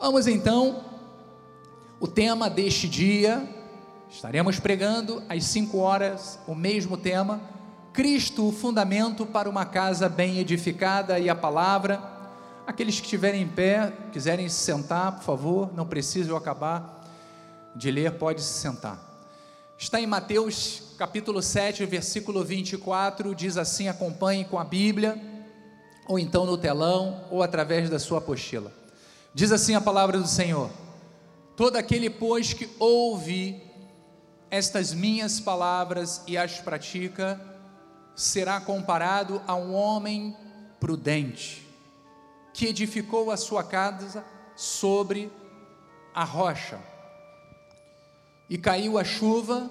Vamos então, o tema deste dia, estaremos pregando às 5 horas o mesmo tema, Cristo, o fundamento para uma casa bem edificada e a palavra. Aqueles que estiverem em pé, quiserem se sentar, por favor, não preciso eu acabar de ler, pode se sentar. Está em Mateus capítulo 7, versículo 24, diz assim: acompanhe com a Bíblia, ou então no telão, ou através da sua apostila. Diz assim a palavra do Senhor: Todo aquele, pois, que ouve estas minhas palavras e as pratica, será comparado a um homem prudente, que edificou a sua casa sobre a rocha. E caiu a chuva,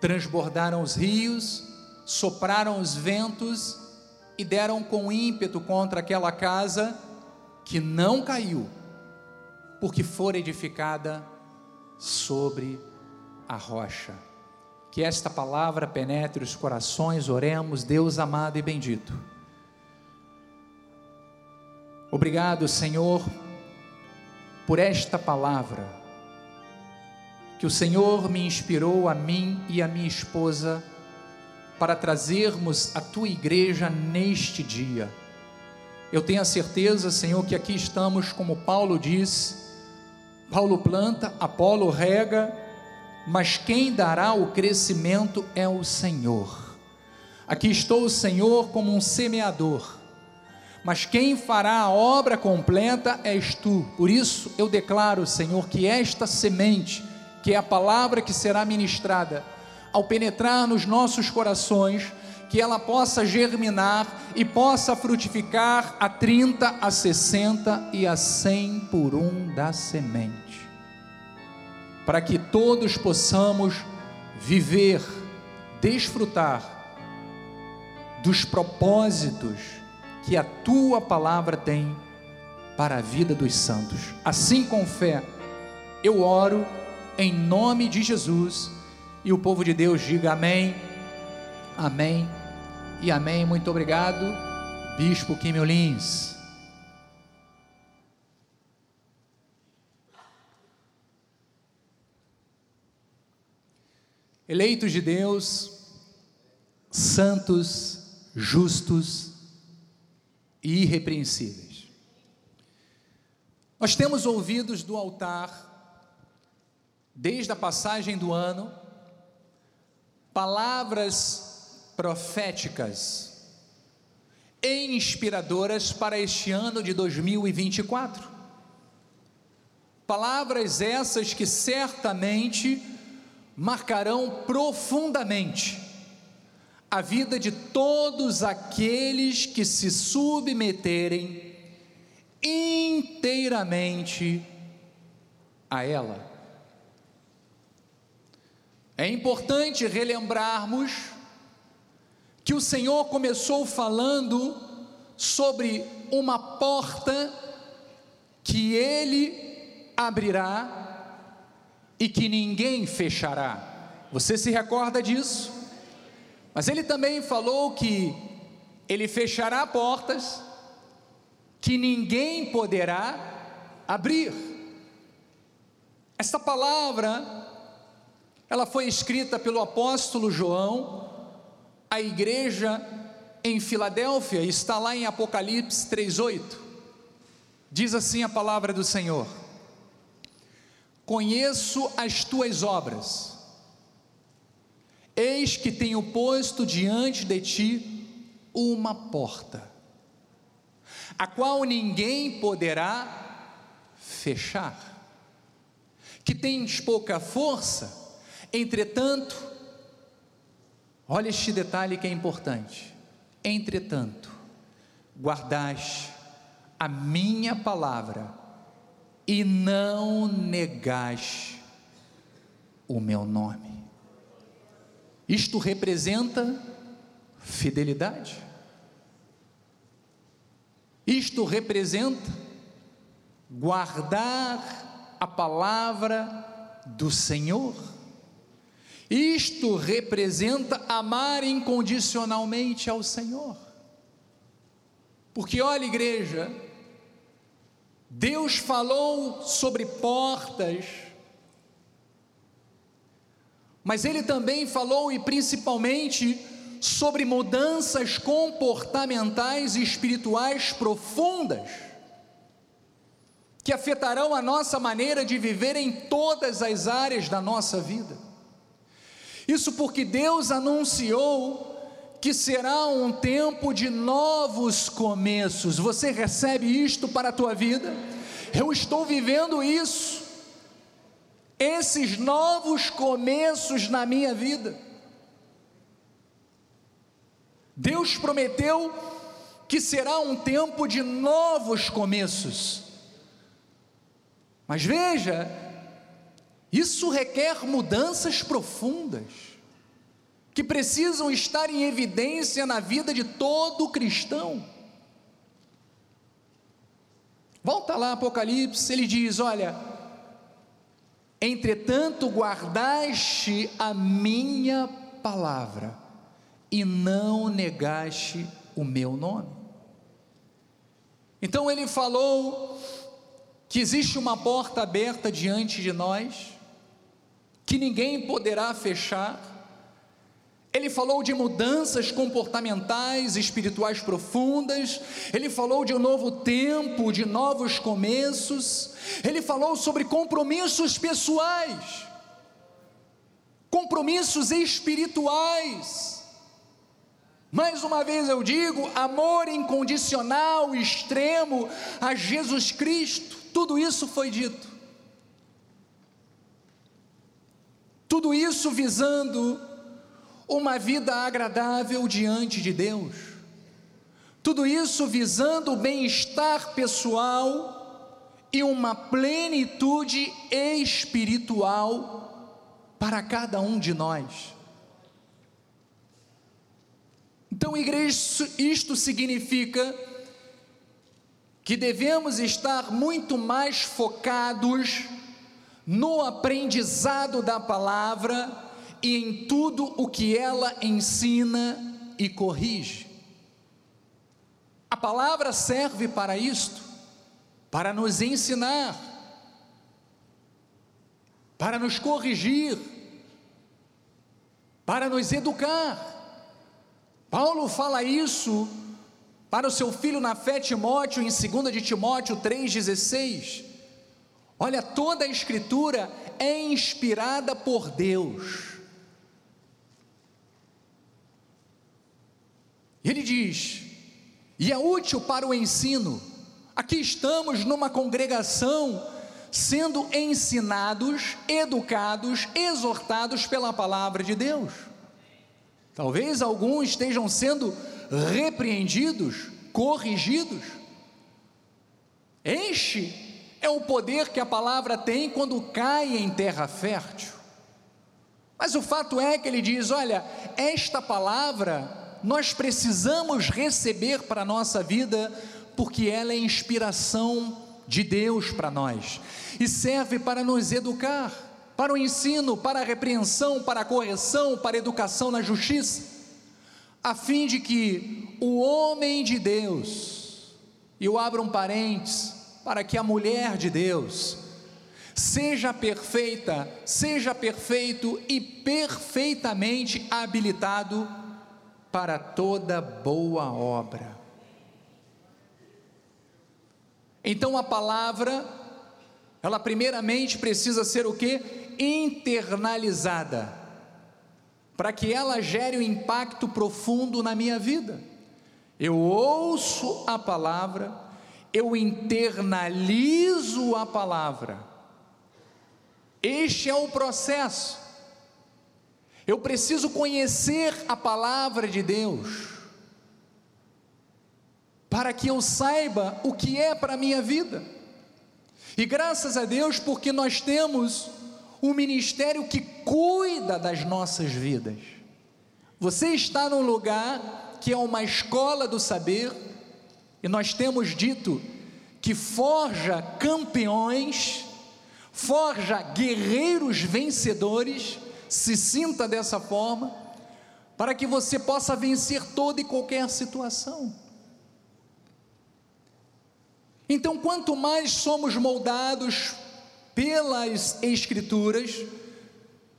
transbordaram os rios, sopraram os ventos e deram com ímpeto contra aquela casa que não caiu porque for edificada sobre a rocha. Que esta palavra penetre os corações, oremos, Deus amado e bendito. Obrigado, Senhor, por esta palavra que o Senhor me inspirou a mim e a minha esposa para trazermos a tua igreja neste dia. Eu tenho a certeza, Senhor, que aqui estamos, como Paulo diz, Paulo planta, Apolo rega, mas quem dará o crescimento é o Senhor. Aqui estou, Senhor, como um semeador, mas quem fará a obra completa és tu. Por isso eu declaro, Senhor, que esta semente, que é a palavra que será ministrada, ao penetrar nos nossos corações, que ela possa germinar e possa frutificar a 30, a 60 e a 100 por um da semente. Para que todos possamos viver, desfrutar dos propósitos que a tua palavra tem para a vida dos santos. Assim com fé, eu oro em nome de Jesus e o povo de Deus diga amém, amém e amém. Muito obrigado, Bispo Kim Lins. Eleitos de Deus, santos, justos e irrepreensíveis. Nós temos ouvidos do altar, desde a passagem do ano, palavras proféticas inspiradoras para este ano de 2024. Palavras essas que certamente marcarão profundamente a vida de todos aqueles que se submeterem inteiramente a ela. É importante relembrarmos que o Senhor começou falando sobre uma porta que Ele abrirá e que ninguém fechará. Você se recorda disso? Mas Ele também falou que Ele fechará portas que ninguém poderá abrir. Esta palavra, ela foi escrita pelo apóstolo João a igreja em Filadélfia, está lá em Apocalipse 3:8. Diz assim a palavra do Senhor: Conheço as tuas obras. Eis que tenho posto diante de ti uma porta, a qual ninguém poderá fechar. Que tens pouca força, entretanto, Olha este detalhe que é importante. Entretanto, guardaste a minha palavra e não negaste o meu nome. Isto representa fidelidade. Isto representa guardar a palavra do Senhor. Isto representa amar incondicionalmente ao Senhor. Porque olha, igreja, Deus falou sobre portas, mas Ele também falou e principalmente sobre mudanças comportamentais e espirituais profundas, que afetarão a nossa maneira de viver em todas as áreas da nossa vida. Isso porque Deus anunciou que será um tempo de novos começos. Você recebe isto para a tua vida? Eu estou vivendo isso. Esses novos começos na minha vida. Deus prometeu que será um tempo de novos começos. Mas veja, isso requer mudanças profundas que precisam estar em evidência na vida de todo cristão. Volta lá, Apocalipse, ele diz: Olha, entretanto guardaste a minha palavra e não negaste o meu nome. Então ele falou que existe uma porta aberta diante de nós, que ninguém poderá fechar, ele falou de mudanças comportamentais, espirituais profundas, ele falou de um novo tempo, de novos começos, ele falou sobre compromissos pessoais, compromissos espirituais. Mais uma vez eu digo, amor incondicional, extremo a Jesus Cristo, tudo isso foi dito. Tudo isso visando uma vida agradável diante de Deus. Tudo isso visando o bem-estar pessoal e uma plenitude espiritual para cada um de nós. Então, igreja, isto significa que devemos estar muito mais focados no aprendizado da palavra e em tudo o que ela ensina e corrige. A palavra serve para isto, para nos ensinar, para nos corrigir, para nos educar. Paulo fala isso para o seu filho na fé Timóteo, em 2 de Timóteo 3,16. Olha, toda a escritura é inspirada por Deus Ele diz: e é útil para o ensino. Aqui estamos numa congregação sendo ensinados, educados, exortados pela palavra de Deus. Talvez alguns estejam sendo repreendidos, corrigidos. Este é o poder que a palavra tem quando cai em terra fértil. Mas o fato é que ele diz: olha, esta palavra nós precisamos receber para a nossa vida, porque ela é inspiração de Deus para nós. E serve para nos educar, para o ensino, para a repreensão, para a correção, para a educação na justiça, a fim de que o homem de Deus, e eu abro um parênteses, para que a mulher de Deus, seja perfeita, seja perfeito e perfeitamente habilitado para toda boa obra. Então a palavra, ela primeiramente precisa ser o que? Internalizada, para que ela gere um impacto profundo na minha vida. Eu ouço a palavra, eu internalizo a palavra. Este é o processo. Eu preciso conhecer a palavra de Deus, para que eu saiba o que é para a minha vida. E graças a Deus, porque nós temos um ministério que cuida das nossas vidas. Você está num lugar que é uma escola do saber, e nós temos dito que forja campeões, forja guerreiros vencedores se sinta dessa forma, para que você possa vencer toda e qualquer situação. Então, quanto mais somos moldados pelas Escrituras,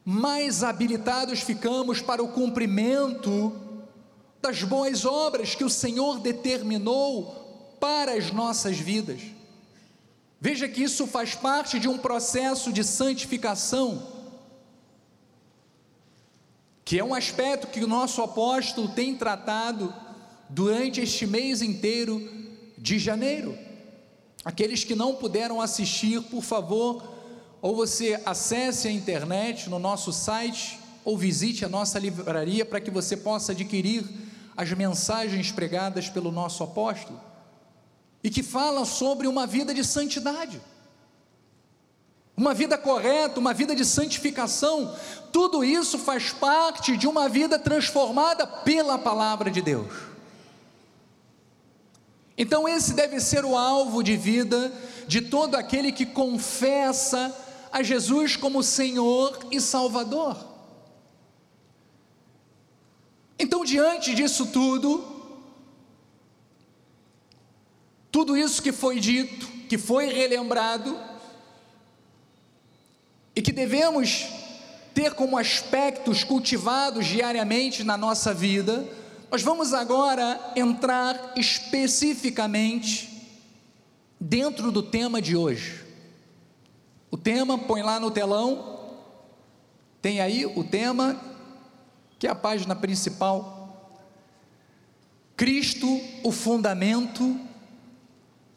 mais habilitados ficamos para o cumprimento das boas obras que o Senhor determinou para as nossas vidas. Veja que isso faz parte de um processo de santificação, que é um aspecto que o nosso apóstolo tem tratado durante este mês inteiro de janeiro. Aqueles que não puderam assistir, por favor, ou você acesse a internet no nosso site, ou visite a nossa livraria para que você possa adquirir as mensagens pregadas pelo nosso apóstolo, e que falam sobre uma vida de santidade, uma vida correta, uma vida de santificação, tudo isso faz parte de uma vida transformada pela palavra de Deus. Então, esse deve ser o alvo de vida de todo aquele que confessa a Jesus como Senhor e Salvador. Então, diante disso tudo, tudo isso que foi dito, que foi relembrado, e que devemos ter como aspectos cultivados diariamente na nossa vida, nós vamos agora entrar especificamente dentro do tema de hoje. O tema, põe lá no telão, tem aí o tema, que é a página principal. Cristo, o fundamento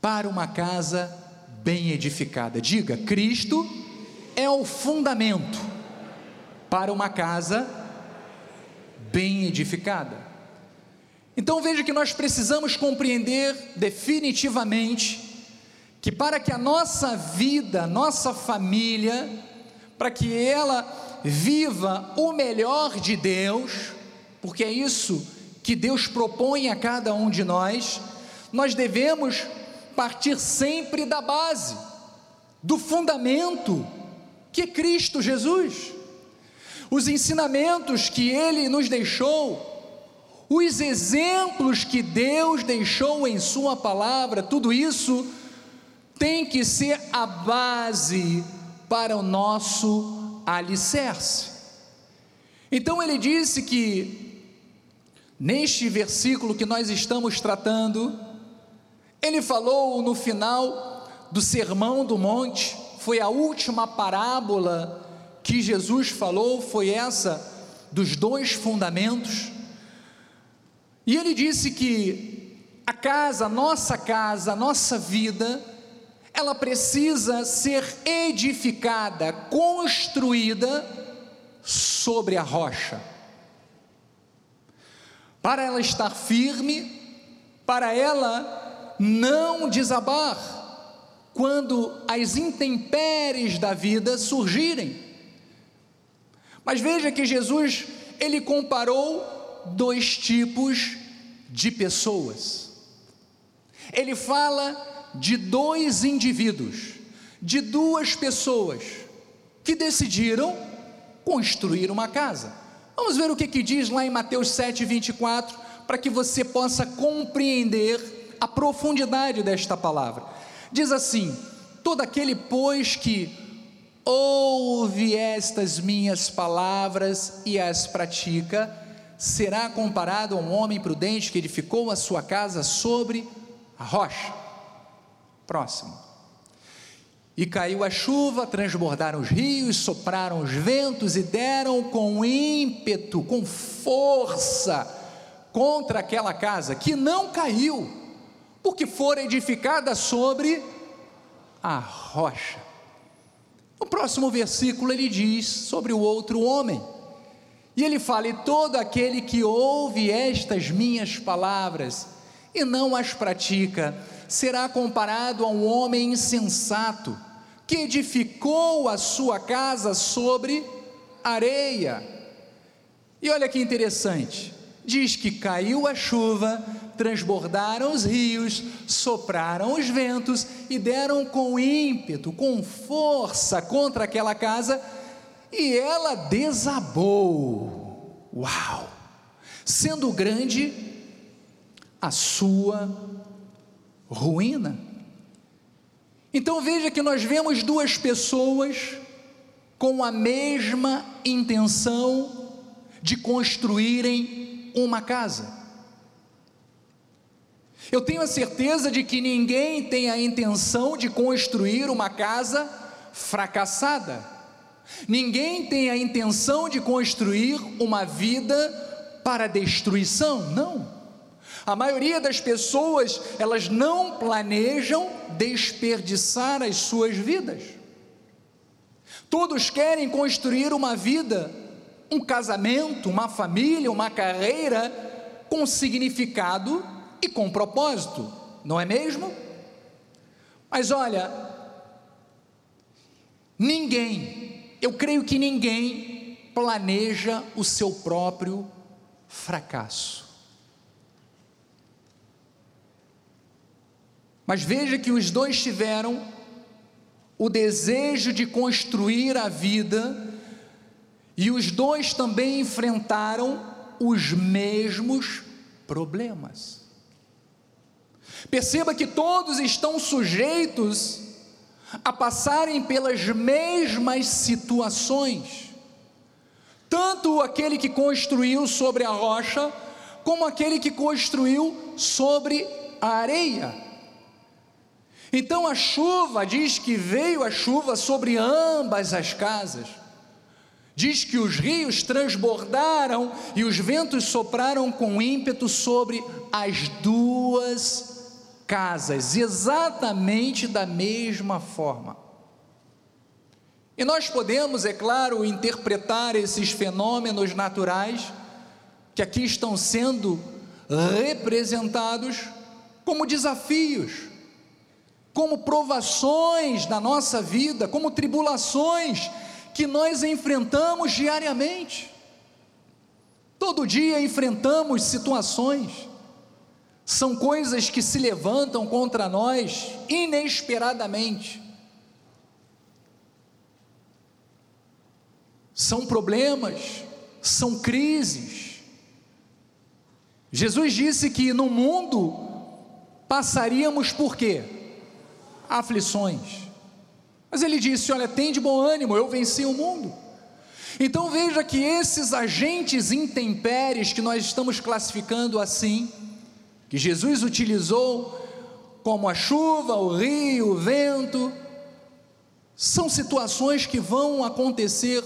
para uma casa bem edificada. Diga, Cristo é o fundamento para uma casa bem edificada. Então veja que nós precisamos compreender definitivamente que para que a nossa vida, nossa família, para que ela viva o melhor de Deus, porque é isso que Deus propõe a cada um de nós, nós devemos partir sempre da base, do fundamento, que Cristo Jesus. Os ensinamentos que ele nos deixou, os exemplos que Deus deixou em Sua palavra, tudo isso tem que ser a base para o nosso alicerce. Então ele disse que, neste versículo que nós estamos tratando, ele falou no final do Sermão do Monte, foi a última parábola que Jesus falou, foi essa dos dois fundamentos. E ele disse que a casa, nossa casa, nossa vida, ela precisa ser edificada, construída sobre a rocha. Para ela estar firme, para ela não desabar quando as intempéries da vida surgirem. Mas veja que Jesus, ele comparou dois tipos de pessoas. Ele fala de dois indivíduos, de duas pessoas que decidiram construir uma casa. Vamos ver o que, que diz lá em Mateus 7, 24, para que você possa compreender a profundidade desta palavra. Diz assim: Todo aquele, pois, que ouve estas minhas palavras e as pratica, será comparado a um homem prudente que edificou a sua casa sobre a rocha. Próximo. E caiu a chuva, transbordaram os rios, sopraram os ventos e deram com ímpeto, com força, contra aquela casa, que não caiu, porque fora edificada sobre a rocha. No próximo versículo ele diz sobre o outro homem, e ele fala: E todo aquele que ouve estas minhas palavras e não as pratica, será comparado a um homem insensato que edificou a sua casa sobre areia. E olha que interessante, diz que caiu a chuva, transbordaram os rios, sopraram os ventos e deram com ímpeto, com força contra aquela casa, e ela desabou. Uau! Sendo grande a sua ruína. Então veja que nós vemos duas pessoas com a mesma intenção de construírem uma casa. Eu tenho a certeza de que ninguém tem a intenção de construir uma casa fracassada. Ninguém tem a intenção de construir uma vida para destruição. Não. A maioria das pessoas, elas não planejam desperdiçar as suas vidas. Todos querem construir uma vida, um casamento, uma família, uma carreira com significado e com propósito, não é mesmo? Mas olha, ninguém, eu creio que ninguém planeja o seu próprio fracasso. Mas veja que os dois tiveram o desejo de construir a vida, e os dois também enfrentaram os mesmos problemas. Perceba que todos estão sujeitos a passarem pelas mesmas situações, tanto aquele que construiu sobre a rocha, como aquele que construiu sobre a areia. Então a chuva diz que veio a chuva sobre ambas as casas. Diz que os rios transbordaram e os ventos sopraram com ímpeto sobre as duas casas, exatamente da mesma forma. E nós podemos, é claro, interpretar esses fenômenos naturais que aqui estão sendo representados como desafios como provações na nossa vida, como tribulações que nós enfrentamos diariamente. Todo dia enfrentamos situações, são coisas que se levantam contra nós inesperadamente. São problemas, são crises. Jesus disse que no mundo passaríamos por quê? aflições. Mas ele disse: Olha, tem de bom ânimo, eu venci o mundo. Então veja que esses agentes intempéries que nós estamos classificando assim, que Jesus utilizou como a chuva, o rio, o vento, são situações que vão acontecer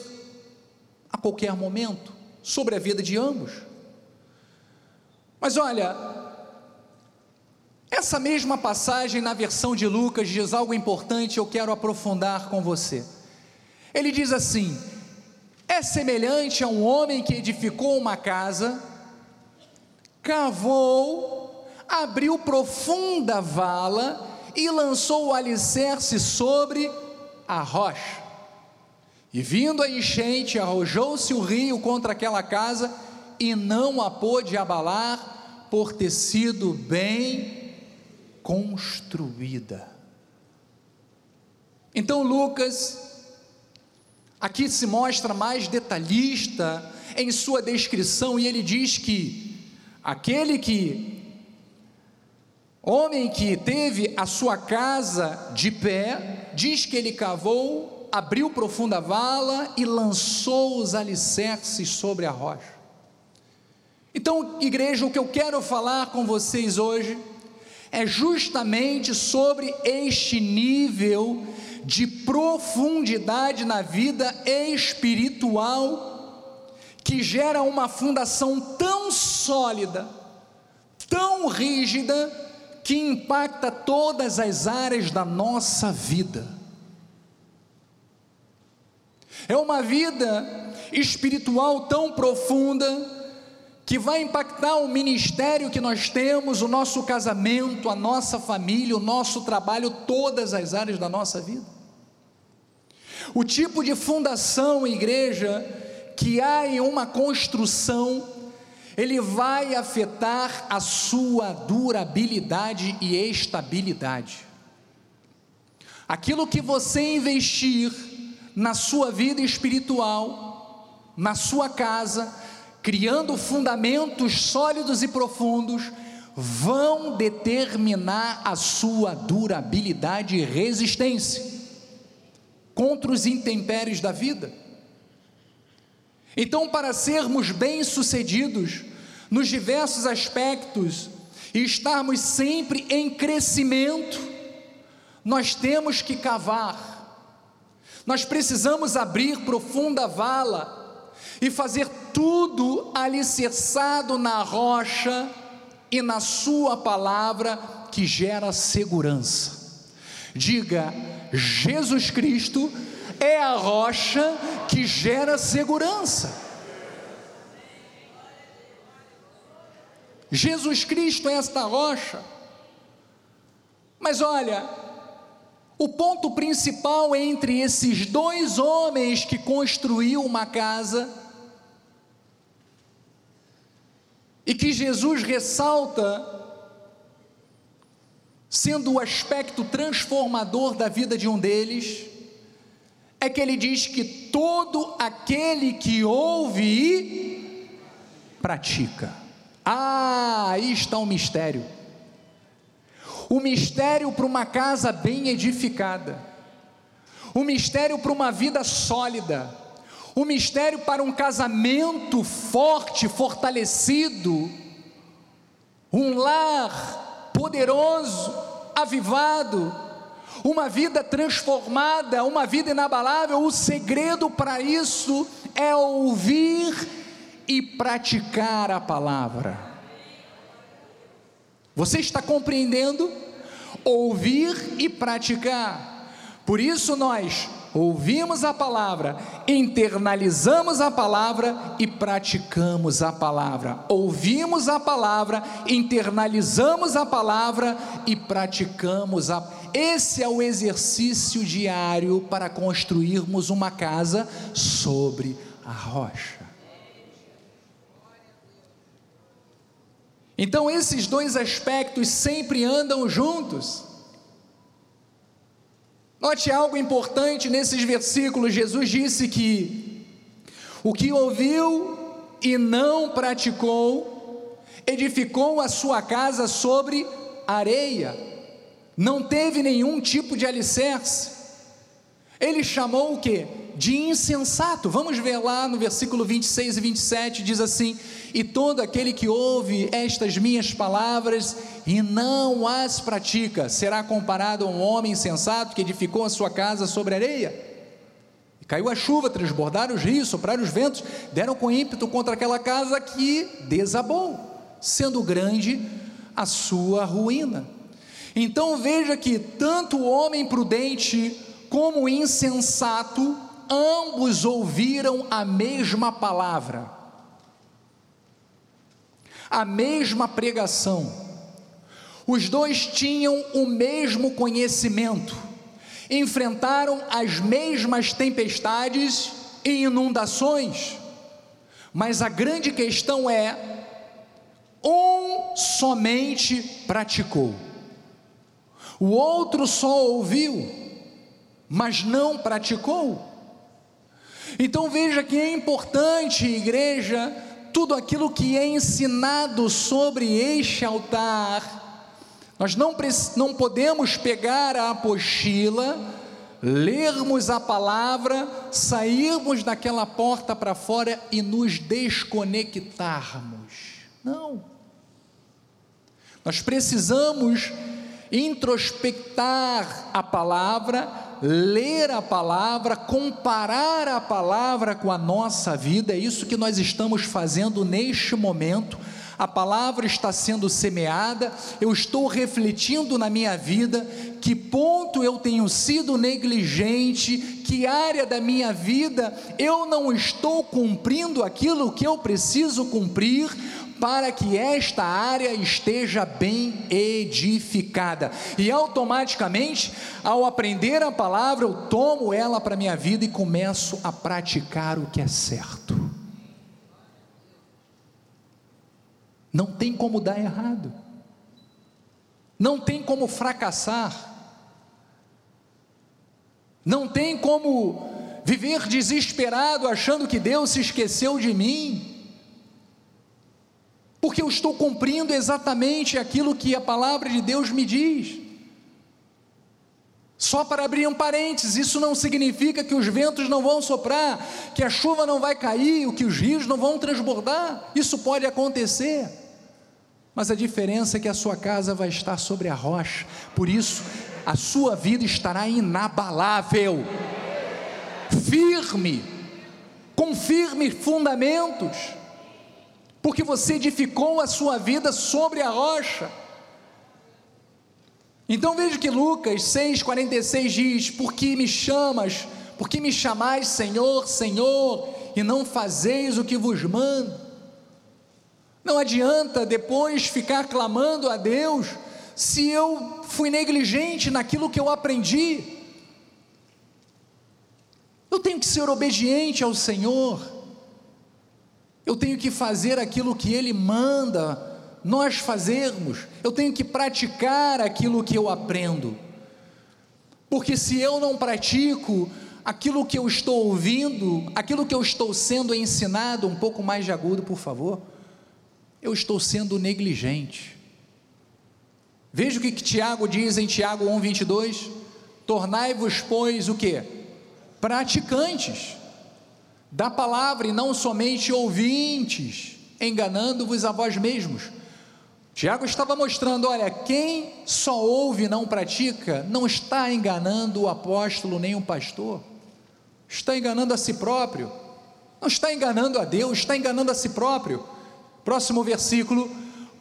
a qualquer momento sobre a vida de ambos. Mas olha, essa mesma passagem na versão de Lucas diz algo importante, eu quero aprofundar com você. Ele diz assim: é semelhante a um homem que edificou uma casa, cavou, abriu profunda vala e lançou o alicerce sobre a rocha. E vindo a enchente, arrojou-se o rio contra aquela casa e não a pôde abalar, por ter sido bem construída. Então Lucas aqui se mostra mais detalhista em sua descrição e ele diz que aquele que homem que teve a sua casa de pé, diz que ele cavou, abriu profunda vala e lançou os alicerces sobre a rocha. Então, igreja, o que eu quero falar com vocês hoje é justamente sobre este nível de profundidade na vida espiritual que gera uma fundação tão sólida, tão rígida, que impacta todas as áreas da nossa vida. É uma vida espiritual tão profunda que vai impactar o ministério que nós temos, o nosso casamento, a nossa família, o nosso trabalho, todas as áreas da nossa vida. O tipo de fundação, igreja, que há em uma construção, ele vai afetar a sua durabilidade e estabilidade. Aquilo que você investir na sua vida espiritual, na sua casa, criando fundamentos sólidos e profundos, vão determinar a sua durabilidade e resistência contra os intempéries da vida. Então, para sermos bem-sucedidos nos diversos aspectos e estarmos sempre em crescimento, nós temos que cavar, nós precisamos abrir profunda vala e fazer tudo alicerçado na rocha e na Sua palavra que gera segurança. Diga, Jesus Cristo é a rocha que gera segurança. Jesus Cristo é esta rocha. Mas olha, o ponto principal entre esses dois homens que construiu uma casa e que Jesus ressalta sendo o aspecto transformador da vida de um deles, é que ele diz que todo aquele que ouve e pratica. Ah, aí está o mistério. O mistério para uma casa bem edificada, o mistério para uma vida sólida, o mistério para um casamento forte, fortalecido, um lar poderoso, avivado, uma vida transformada, uma vida inabalável. O segredo para isso é ouvir e praticar a palavra. Você está compreendendo? Ouvir e praticar. Por isso nós ouvimos a palavra, internalizamos a palavra e praticamos a palavra. Ouvimos a palavra, internalizamos a palavra e praticamos a esse é o exercício diário para construirmos uma casa sobre a rocha. Então, esses dois aspectos sempre andam juntos. Note algo importante nesses versículos: Jesus disse que o que ouviu e não praticou, edificou a sua casa sobre areia, não teve nenhum tipo de alicerce. Ele chamou o que? De insensato. Vamos ver lá no versículo 26 e 27, diz assim: e todo aquele que ouve estas minhas palavras e não as pratica, será comparado a um homem insensato que edificou a sua casa sobre areia. Caiu a chuva, transbordaram os rios, sopraram os ventos, deram com ímpeto contra aquela casa que desabou, sendo grande a sua ruína. Então veja que tanto o homem prudente como insensato, ambos ouviram a mesma palavra. A mesma pregação. Os dois tinham o mesmo conhecimento, enfrentaram as mesmas tempestades e inundações, mas a grande questão é: um somente praticou, o outro só ouviu, mas não praticou. Então veja que é importante, igreja, tudo aquilo que é ensinado sobre este altar. Nós não, não podemos pegar a apostila, lermos a palavra, sairmos daquela porta para fora e nos desconectarmos. Não. Nós precisamos introspectar a palavra, ler a palavra, comparar a palavra com a nossa vida, é isso que nós estamos fazendo neste momento. A palavra está sendo semeada, eu estou refletindo na minha vida que ponto eu tenho sido negligente, que área da minha vida eu não estou cumprindo aquilo que eu preciso cumprir, para que esta área esteja bem edificada. E automaticamente, ao aprender a palavra, eu tomo ela para a minha vida e começo a praticar o que é certo. Não tem como dar errado, não tem como fracassar, não tem como viver desesperado achando que Deus se esqueceu de mim porque eu estou cumprindo exatamente aquilo que a palavra de Deus me diz. Só para abrir um parênteses, isso não significa que os ventos não vão soprar, que a chuva não vai cair, que os rios não vão transbordar. Isso pode acontecer. Mas a diferença é que a sua casa vai estar sobre a rocha. Por isso, a sua vida estará inabalável, firme, com firmes fundamentos, porque você edificou a sua vida sobre a rocha. Então veja que Lucas 6,46 diz: Por que me chamas? Por que me chamais Senhor, Senhor, e não fazeis o que vos mando? Não adianta depois ficar clamando a Deus se eu fui negligente naquilo que eu aprendi. Eu tenho que ser obediente ao Senhor, eu tenho que fazer aquilo que Ele manda nós fazermos, eu tenho que praticar aquilo que eu aprendo. Porque se eu não pratico aquilo que eu estou ouvindo, aquilo que eu estou sendo ensinado, um pouco mais de agudo, por favor, eu estou sendo negligente. Veja o que, que Tiago diz em Tiago 1,22: tornai-vos, pois, o que? Praticantes da palavra e não somente ouvintes, enganando-vos a vós mesmos. Tiago estava mostrando: olha, quem só ouve e não pratica, não está enganando o apóstolo nem o pastor, está enganando a si próprio, não está enganando a Deus, está enganando a si próprio. Próximo versículo: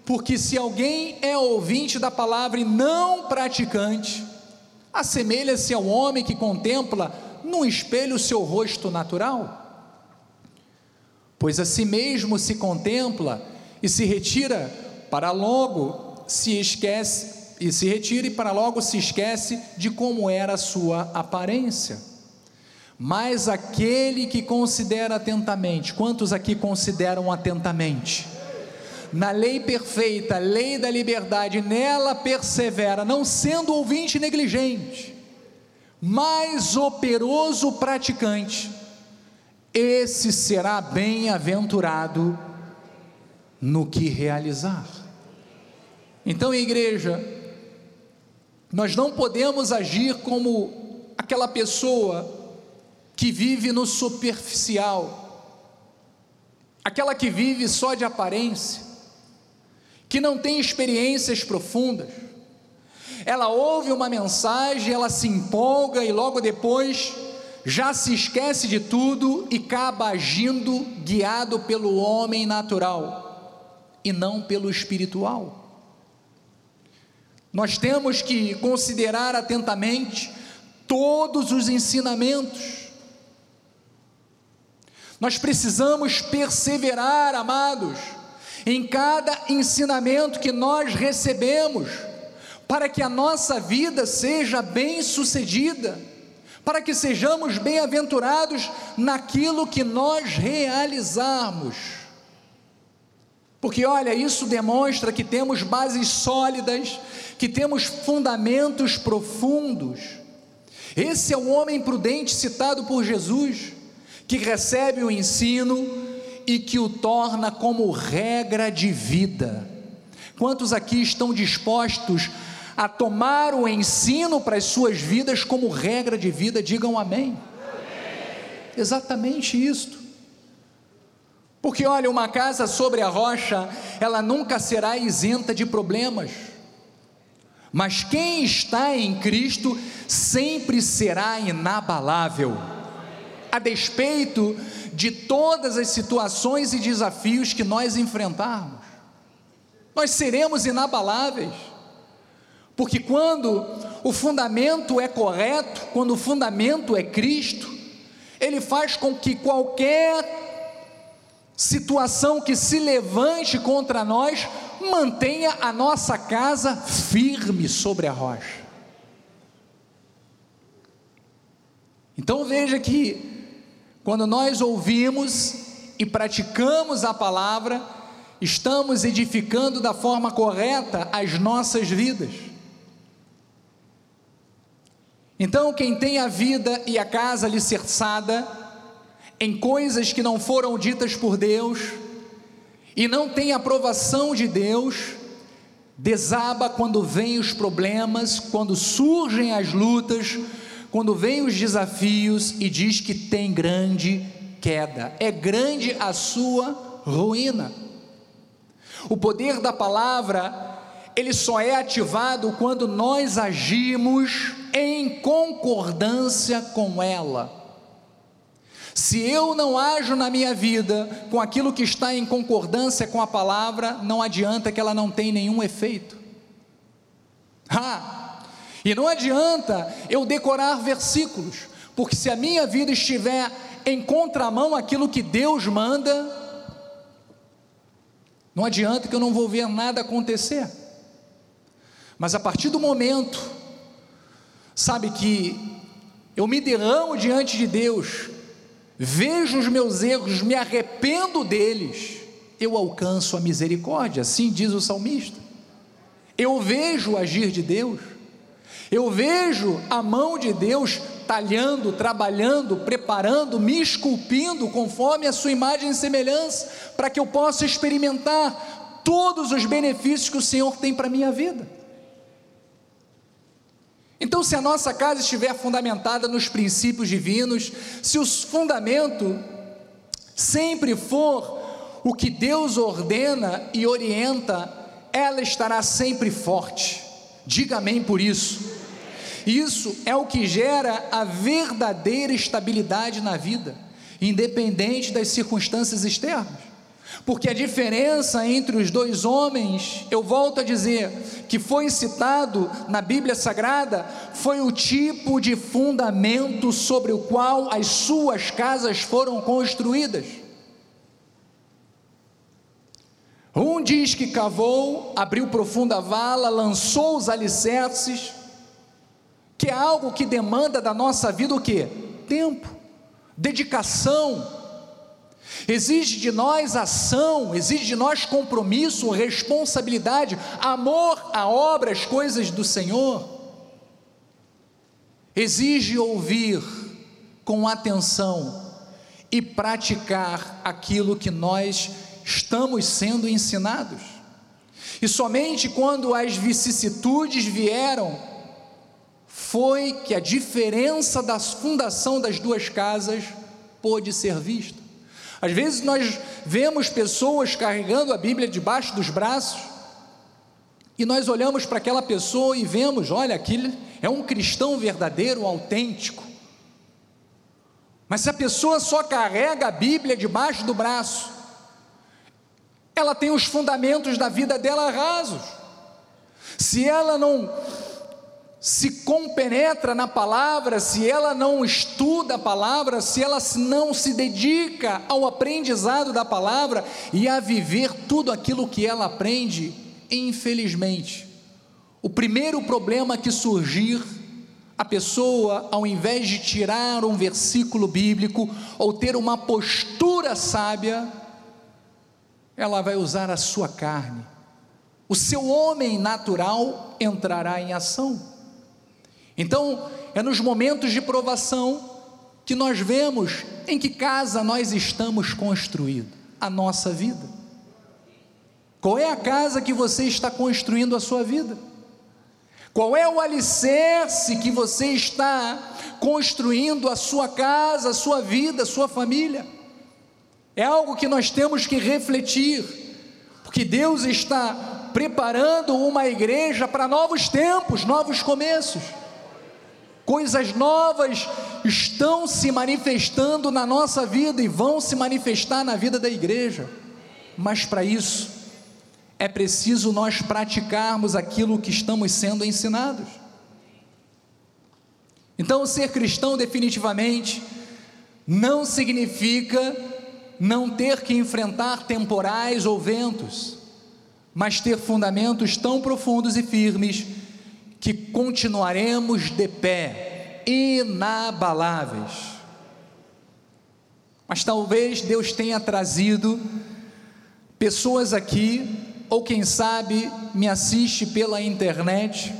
porque se alguém é ouvinte da palavra e não praticante, assemelha-se ao homem que contempla num espelho o seu rosto natural, pois a si mesmo se contempla e se retira para logo se esquece e se retira e para logo se esquece de como era a sua aparência. Mas aquele que considera atentamente, quantos aqui consideram atentamente? Na lei perfeita, lei da liberdade, nela persevera, não sendo ouvinte negligente, mas operoso praticante, esse será bem-aventurado no que realizar. Então, igreja, nós não podemos agir como aquela pessoa que vive no superficial, aquela que vive só de aparência, que não tem experiências profundas. Ela ouve uma mensagem, ela se empolga e logo depois já se esquece de tudo e acaba agindo guiado pelo homem natural e não pelo espiritual. Nós temos que considerar atentamente todos os ensinamentos. Nós precisamos perseverar, amados, em cada ensinamento que nós recebemos, para que a nossa vida seja bem-sucedida, para que sejamos bem-aventurados naquilo que nós realizarmos. Porque olha, isso demonstra que temos bases sólidas, que temos fundamentos profundos. Esse é o homem prudente citado por Jesus, que recebe o ensino e que o torna como regra de vida. Quantos aqui estão dispostos a tomar o ensino para as suas vidas como regra de vida? Digam amém. amém. Exatamente isto. Porque olha, uma casa sobre a rocha, ela nunca será isenta de problemas. Mas quem está em Cristo sempre será inabalável, a despeito de todas as situações e desafios que nós enfrentarmos. Nós seremos inabaláveis, porque quando o fundamento é correto, quando o fundamento é Cristo, ele faz com que qualquer situação que se levante contra nós, mantenha a nossa casa firme sobre a rocha. Então veja que, quando nós ouvimos e praticamos a palavra, estamos edificando da forma correta as nossas vidas. Então, quem tem a vida e a casa alicerçada, em coisas que não foram ditas por Deus, e não tem aprovação de Deus, desaba quando vêm os problemas, quando surgem as lutas, quando vêm os desafios e diz que tem grande queda, é grande a sua ruína. O poder da palavra, ele só é ativado quando nós agimos em concordância com ela. Se eu não ajo na minha vida com aquilo que está em concordância com a palavra, não adianta que ela não tenha nenhum efeito. Ah, e não adianta eu decorar versículos, porque se a minha vida estiver em contramão aquilo que Deus manda, não adianta que eu não vou ver nada acontecer. Mas a partir do momento, sabe que eu me derramo diante de Deus, vejo os meus erros, me arrependo deles, eu alcanço a misericórdia, assim diz o salmista. Eu vejo o agir de Deus, eu vejo a mão de Deus talhando, trabalhando, preparando, me esculpindo conforme a sua imagem e semelhança, para que eu possa experimentar todos os benefícios que o Senhor tem para a minha vida. Então, se a nossa casa estiver fundamentada nos princípios divinos, se o fundamento sempre for o que Deus ordena e orienta, ela estará sempre forte. Diga amém por isso. Isso é o que gera a verdadeira estabilidade na vida, independente das circunstâncias externas. Porque a diferença entre os dois homens, eu volto a dizer, que foi citado na Bíblia Sagrada, foi o tipo de fundamento sobre o qual as suas casas foram construídas. Um diz que cavou, abriu profunda vala, lançou os alicerces, que é algo que demanda da nossa vida o que? Tempo, dedicação, exige de nós ação, exige de nós compromisso, responsabilidade, amor à obra, às coisas do Senhor. Exige ouvir com atenção e praticar aquilo que nós estamos sendo ensinados. E somente quando as vicissitudes vieram, foi que a diferença da fundação das duas casas pôde ser vista. Às vezes nós vemos pessoas carregando a Bíblia debaixo dos braços e nós olhamos para aquela pessoa e vemos, olha, aquele é um cristão verdadeiro, autêntico. Mas se a pessoa só carrega a Bíblia debaixo do braço, ela tem os fundamentos da vida dela rasos. Se ela não se compenetra na palavra, se ela não estuda a palavra, se ela não se dedica ao aprendizado da palavra e a viver tudo aquilo que ela aprende, infelizmente, o primeiro problema que surgir, a pessoa, ao invés de tirar um versículo bíblico ou ter uma postura sábia, ela vai usar a sua carne. O seu homem natural entrará em ação. Então, é nos momentos de provação que nós vemos em que casa nós estamos construindo a nossa vida. Qual é a casa que você está construindo a sua vida? Qual é o alicerce que você está construindo a sua casa, a sua vida, a sua família? É algo que nós temos que refletir, porque Deus está preparando uma igreja para novos tempos, novos começos coisas novas estão se manifestando na nossa vida e vão se manifestar na vida da igreja, mas para isso é preciso nós praticarmos aquilo que estamos sendo ensinados. Então, ser cristão definitivamente não significa não ter que enfrentar temporais ou ventos, mas ter fundamentos tão profundos e firmes que continuaremos de pé, inabaláveis. Mas talvez Deus tenha trazido pessoas aqui, ou quem sabe me assiste pela internet,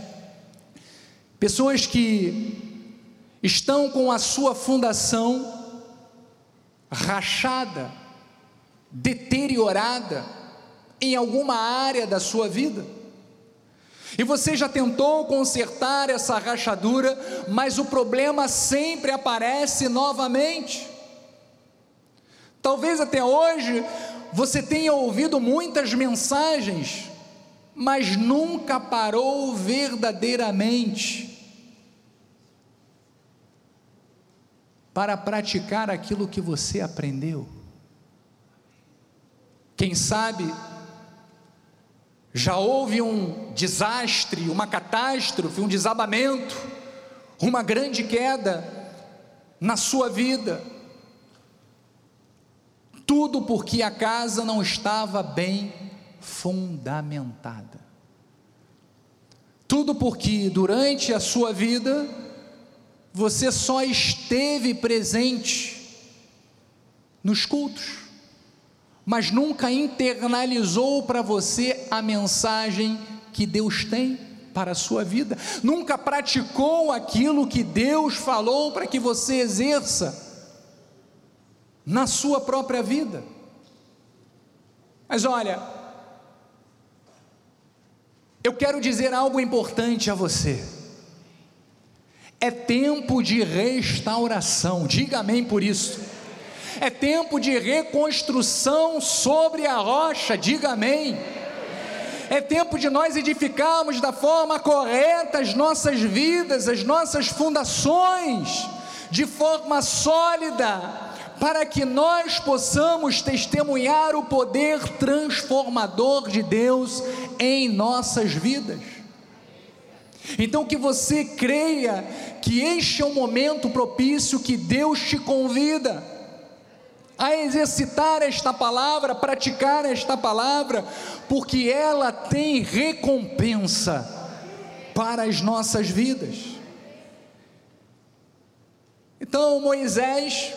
pessoas que estão com a sua fundação rachada, deteriorada, em alguma área da sua vida. E você já tentou consertar essa rachadura, mas o problema sempre aparece novamente. Talvez até hoje você tenha ouvido muitas mensagens, mas nunca parou verdadeiramente para praticar aquilo que você aprendeu. Quem sabe já houve um desastre, uma catástrofe, um desabamento, uma grande queda na sua vida. Tudo porque a casa não estava bem fundamentada. Tudo porque durante a sua vida você só esteve presente nos cultos mas nunca internalizou para você a mensagem que Deus tem para a sua vida, nunca praticou aquilo que Deus falou para que você exerça na sua própria vida. Mas olha, eu quero dizer algo importante a você. É tempo de restauração, diga amém por isso é tempo de reconstrução sobre a rocha, diga amém. É tempo de nós edificarmos da forma correta as nossas vidas, as nossas fundações, de forma sólida, para que nós possamos testemunhar o poder transformador de Deus em nossas vidas. Então, que você creia que este é o momento propício que Deus te convida a exercitar esta palavra, praticar esta palavra, porque ela tem recompensa para as nossas vidas. Então, Moisés,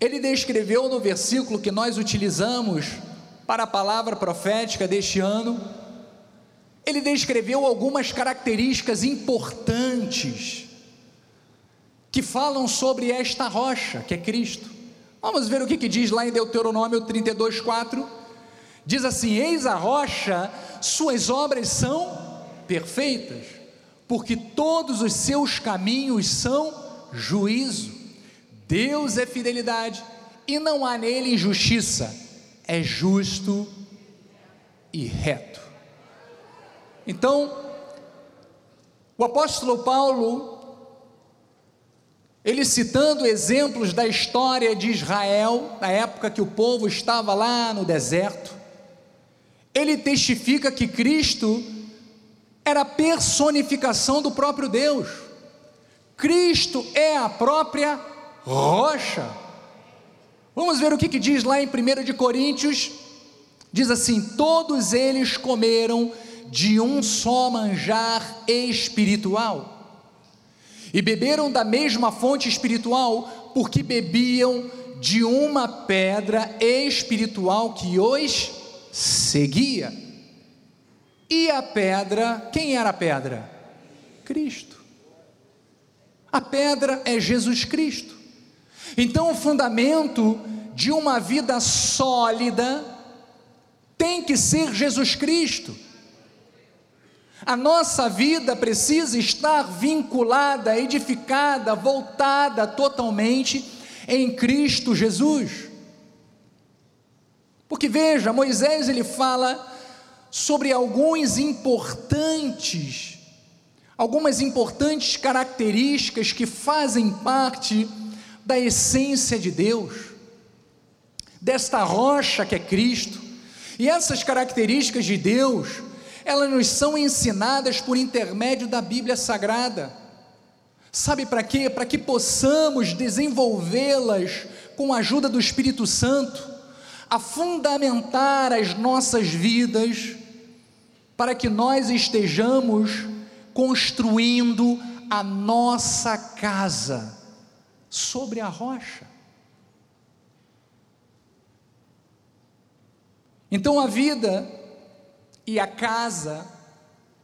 ele descreveu no versículo que nós utilizamos para a palavra profética deste ano, ele descreveu algumas características importantes que falam sobre esta rocha, que é Cristo. Vamos ver o que, que diz lá em Deuteronômio 32, 4. Diz assim: Eis a rocha, suas obras são perfeitas, porque todos os seus caminhos são juízo. Deus é fidelidade e não há nele injustiça, é justo e reto. Então, o apóstolo Paulo ele citando exemplos da história de Israel, na época que o povo estava lá no deserto, ele testifica que Cristo era a personificação do próprio Deus. Cristo é a própria rocha. Vamos ver o que, que diz lá em 1 de Coríntios, diz assim: todos eles comeram de um só manjar espiritual e beberam da mesma fonte espiritual, porque bebiam de uma pedra espiritual que os seguia. E a pedra, quem era a pedra? Cristo. A pedra é Jesus Cristo. Então, o fundamento de uma vida sólida tem que ser Jesus Cristo. A nossa vida precisa estar vinculada, edificada, voltada totalmente em Cristo Jesus. Porque veja, Moisés ele fala sobre alguns importantes, algumas importantes características que fazem parte da essência de Deus, desta rocha que é Cristo. E essas características de Deus, elas nos são ensinadas por intermédio da Bíblia Sagrada. Sabe para quê? Para que possamos desenvolvê-las com a ajuda do Espírito Santo, a fundamentar as nossas vidas, para que nós estejamos construindo a nossa casa sobre a rocha. Então a vida e a casa,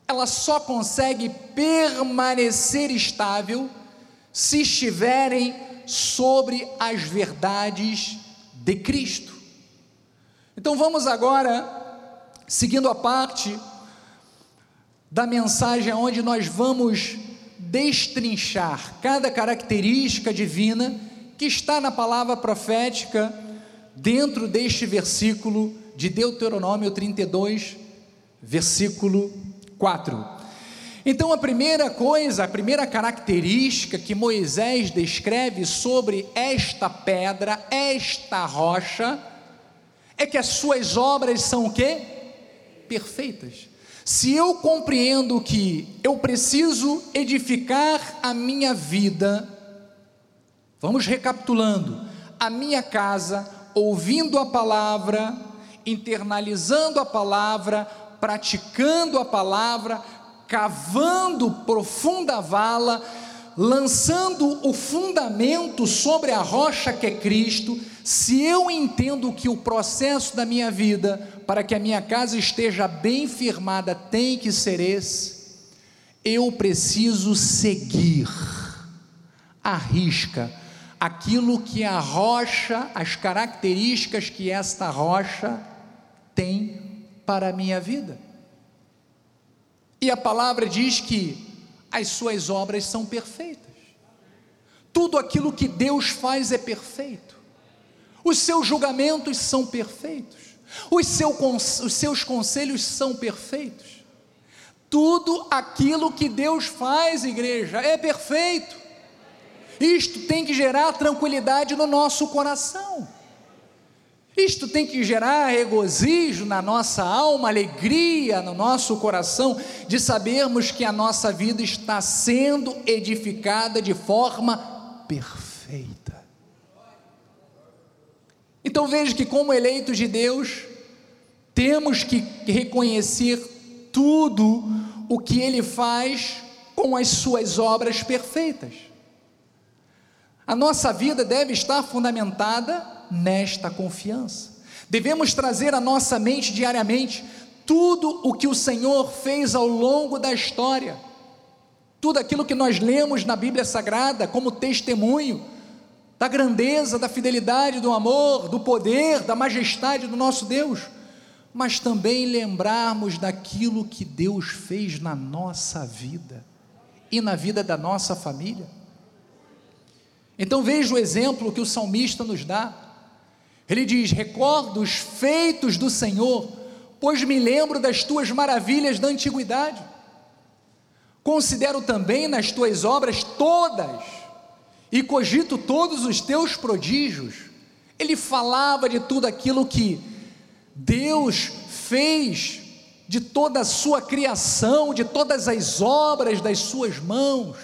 ela só consegue permanecer estável se estiverem sobre as verdades de Cristo. Então vamos agora, seguindo a parte da mensagem onde nós vamos destrinchar cada característica divina que está na palavra profética dentro deste versículo de Deuteronômio 32, versículo 4. Então, a primeira coisa, a primeira característica que Moisés descreve sobre esta pedra, esta rocha, é que as suas obras são o quê? Perfeitas. Se eu compreendo que eu preciso edificar a minha vida, vamos recapitulando, a minha casa, ouvindo a palavra, internalizando a palavra, praticando a palavra, cavando profunda vala, lançando o fundamento sobre a rocha que é Cristo, se eu entendo que o processo da minha vida, para que a minha casa esteja bem firmada, tem que ser esse, eu preciso seguir. A risca aquilo que a rocha, as características que esta rocha tem para a minha vida. E a palavra diz que as suas obras são perfeitas. Tudo aquilo que Deus faz é perfeito. Os seus julgamentos são perfeitos. Os, seu, os seus conselhos são perfeitos. Tudo aquilo que Deus faz, igreja, é perfeito. Isto tem que gerar tranquilidade no nosso coração. Isto tem que gerar regozijo na nossa alma, alegria no nosso coração, de sabermos que a nossa vida está sendo edificada de forma perfeita. Então veja que, como eleitos de Deus, temos que reconhecer tudo o que Ele faz com as Suas obras perfeitas. A nossa vida deve estar fundamentada nesta confiança. Devemos trazer à nossa mente diariamente tudo o que o Senhor fez ao longo da história, tudo aquilo que nós lemos na Bíblia Sagrada como testemunho da grandeza, da fidelidade, do amor, do poder, da majestade do nosso Deus, mas também lembrarmos daquilo que Deus fez na nossa vida e na vida da nossa família. Então veja o exemplo que o salmista nos dá. Ele diz: Recordo os feitos do Senhor, pois me lembro das tuas maravilhas da antiguidade. Considero também nas tuas obras todas, e cogito todos os teus prodígios. Ele falava de tudo aquilo que Deus fez, de toda a sua criação, de todas as obras das suas mãos,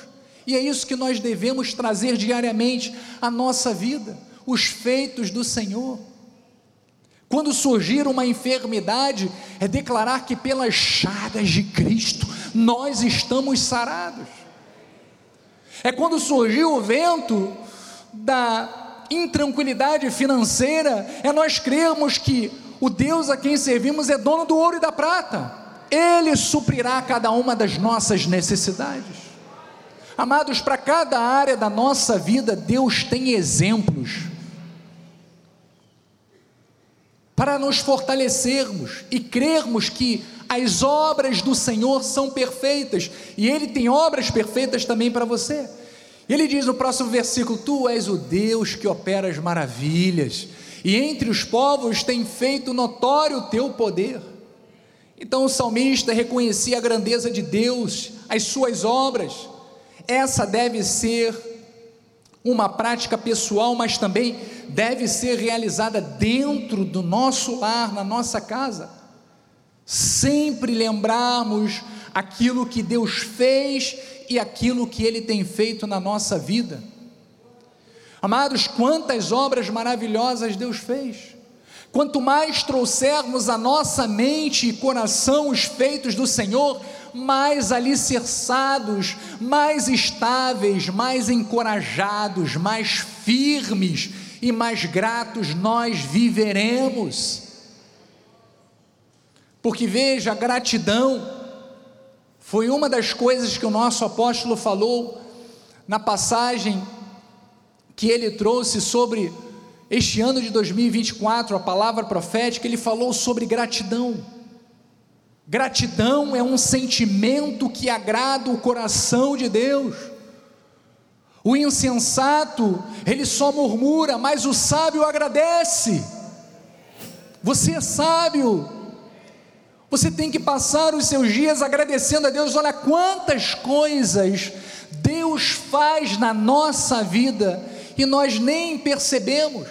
e é isso que nós devemos trazer diariamente à nossa vida os feitos do Senhor. Quando surgir uma enfermidade, é declarar que pelas chagas de Cristo nós estamos sarados. É quando surgir o vento da intranquilidade financeira, é nós crermos que o Deus a quem servimos é dono do ouro e da prata, Ele suprirá cada uma das nossas necessidades. Amados, para cada área da nossa vida, Deus tem exemplos para nos fortalecermos e crermos que as obras do Senhor são perfeitas e Ele tem obras perfeitas também para você. Ele diz no próximo versículo: Tu és o Deus que opera as maravilhas, e entre os povos tem feito notório o teu poder. Então o salmista reconhecia a grandeza de Deus, as suas obras. Essa deve ser uma prática pessoal, mas também deve ser realizada dentro do nosso lar, na nossa casa. Sempre lembrarmos aquilo que Deus fez e aquilo que Ele tem feito na nossa vida. Amados, quantas obras maravilhosas Deus fez. Quanto mais trouxermos à nossa mente e coração os feitos do Senhor, mais alicerçados, mais estáveis, mais encorajados, mais firmes e mais gratos nós viveremos. Porque veja, gratidão foi uma das coisas que o nosso apóstolo falou na passagem que ele trouxe sobre Este ano de 2024, a palavra profética, ele falou sobre gratidão. Gratidão é um sentimento que agrada o coração de Deus. O insensato, ele só murmura, mas o sábio agradece. Você é sábio. Você tem que passar os seus dias agradecendo a Deus. Olha quantas coisas Deus faz na nossa vida e nós nem percebemos.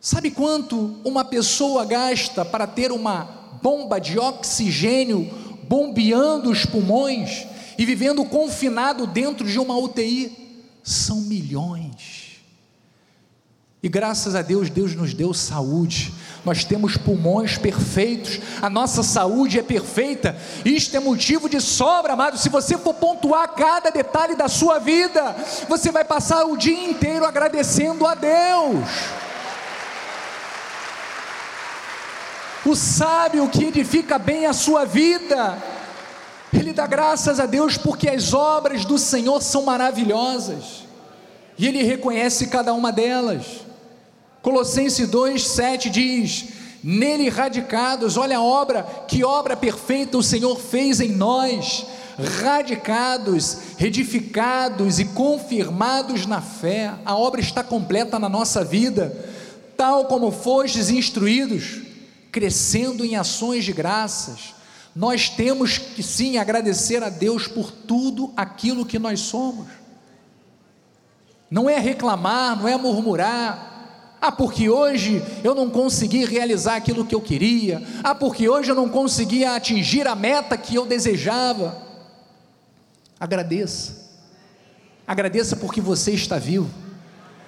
Sabe quanto uma pessoa gasta para ter uma bomba de oxigênio bombeando os pulmões e vivendo confinado dentro de uma UTI? São milhões. E graças a Deus, Deus nos deu saúde nós temos pulmões perfeitos, a nossa saúde é perfeita, isto é motivo de sobra, amado. Se você for pontuar cada detalhe da sua vida, você vai passar o dia inteiro agradecendo a Deus. O sábio que edifica bem a sua vida, ele dá graças a Deus porque as obras do Senhor são maravilhosas, e ele reconhece cada uma delas. Colossenses 2:7 diz: Nele radicados, olha a obra, que obra perfeita o Senhor fez em nós, radicados, edificados e confirmados na fé. A obra está completa na nossa vida, tal como fostes instruídos, crescendo em ações de graças. Nós temos que sim agradecer a Deus por tudo aquilo que nós somos. Não é reclamar, não é murmurar, ah, porque hoje eu não consegui realizar aquilo que eu queria. Ah, porque hoje eu não consegui atingir a meta que eu desejava. Agradeça. Agradeça porque você está vivo.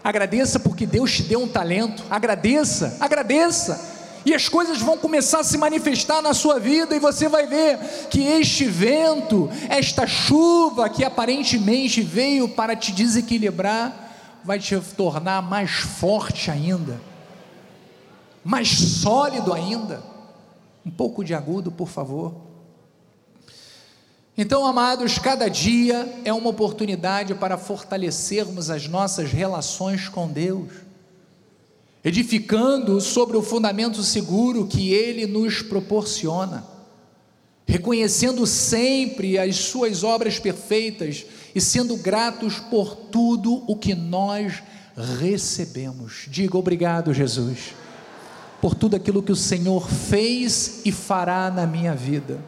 Agradeça porque Deus te deu um talento. Agradeça, agradeça. E as coisas vão começar a se manifestar na sua vida, e você vai ver que este vento, esta chuva que aparentemente veio para te desequilibrar, vai te tornar mais forte ainda, mais sólido ainda. Um pouco de agudo, por favor. Então, amados, cada dia é uma oportunidade para fortalecermos as nossas relações com Deus, edificando sobre o fundamento seguro que Ele nos proporciona, reconhecendo sempre as Suas obras perfeitas e sendo gratos por tudo o que nós recebemos. Diga obrigado, Jesus, por tudo aquilo que o Senhor fez e fará na minha vida.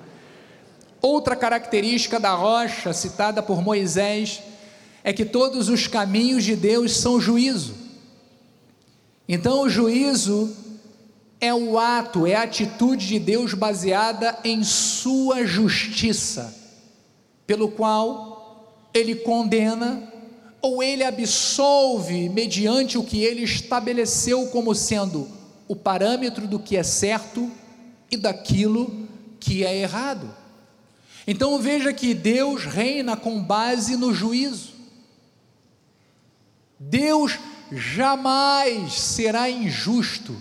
Outra característica da rocha citada por Moisés é que todos os caminhos de Deus são juízo. Então, o juízo é o ato, é a atitude de Deus baseada em Sua justiça, pelo qual ele condena ou ele absolve mediante o que ele estabeleceu como sendo o parâmetro do que é certo e daquilo que é errado. Então veja que Deus reina com base no juízo. Deus jamais será injusto.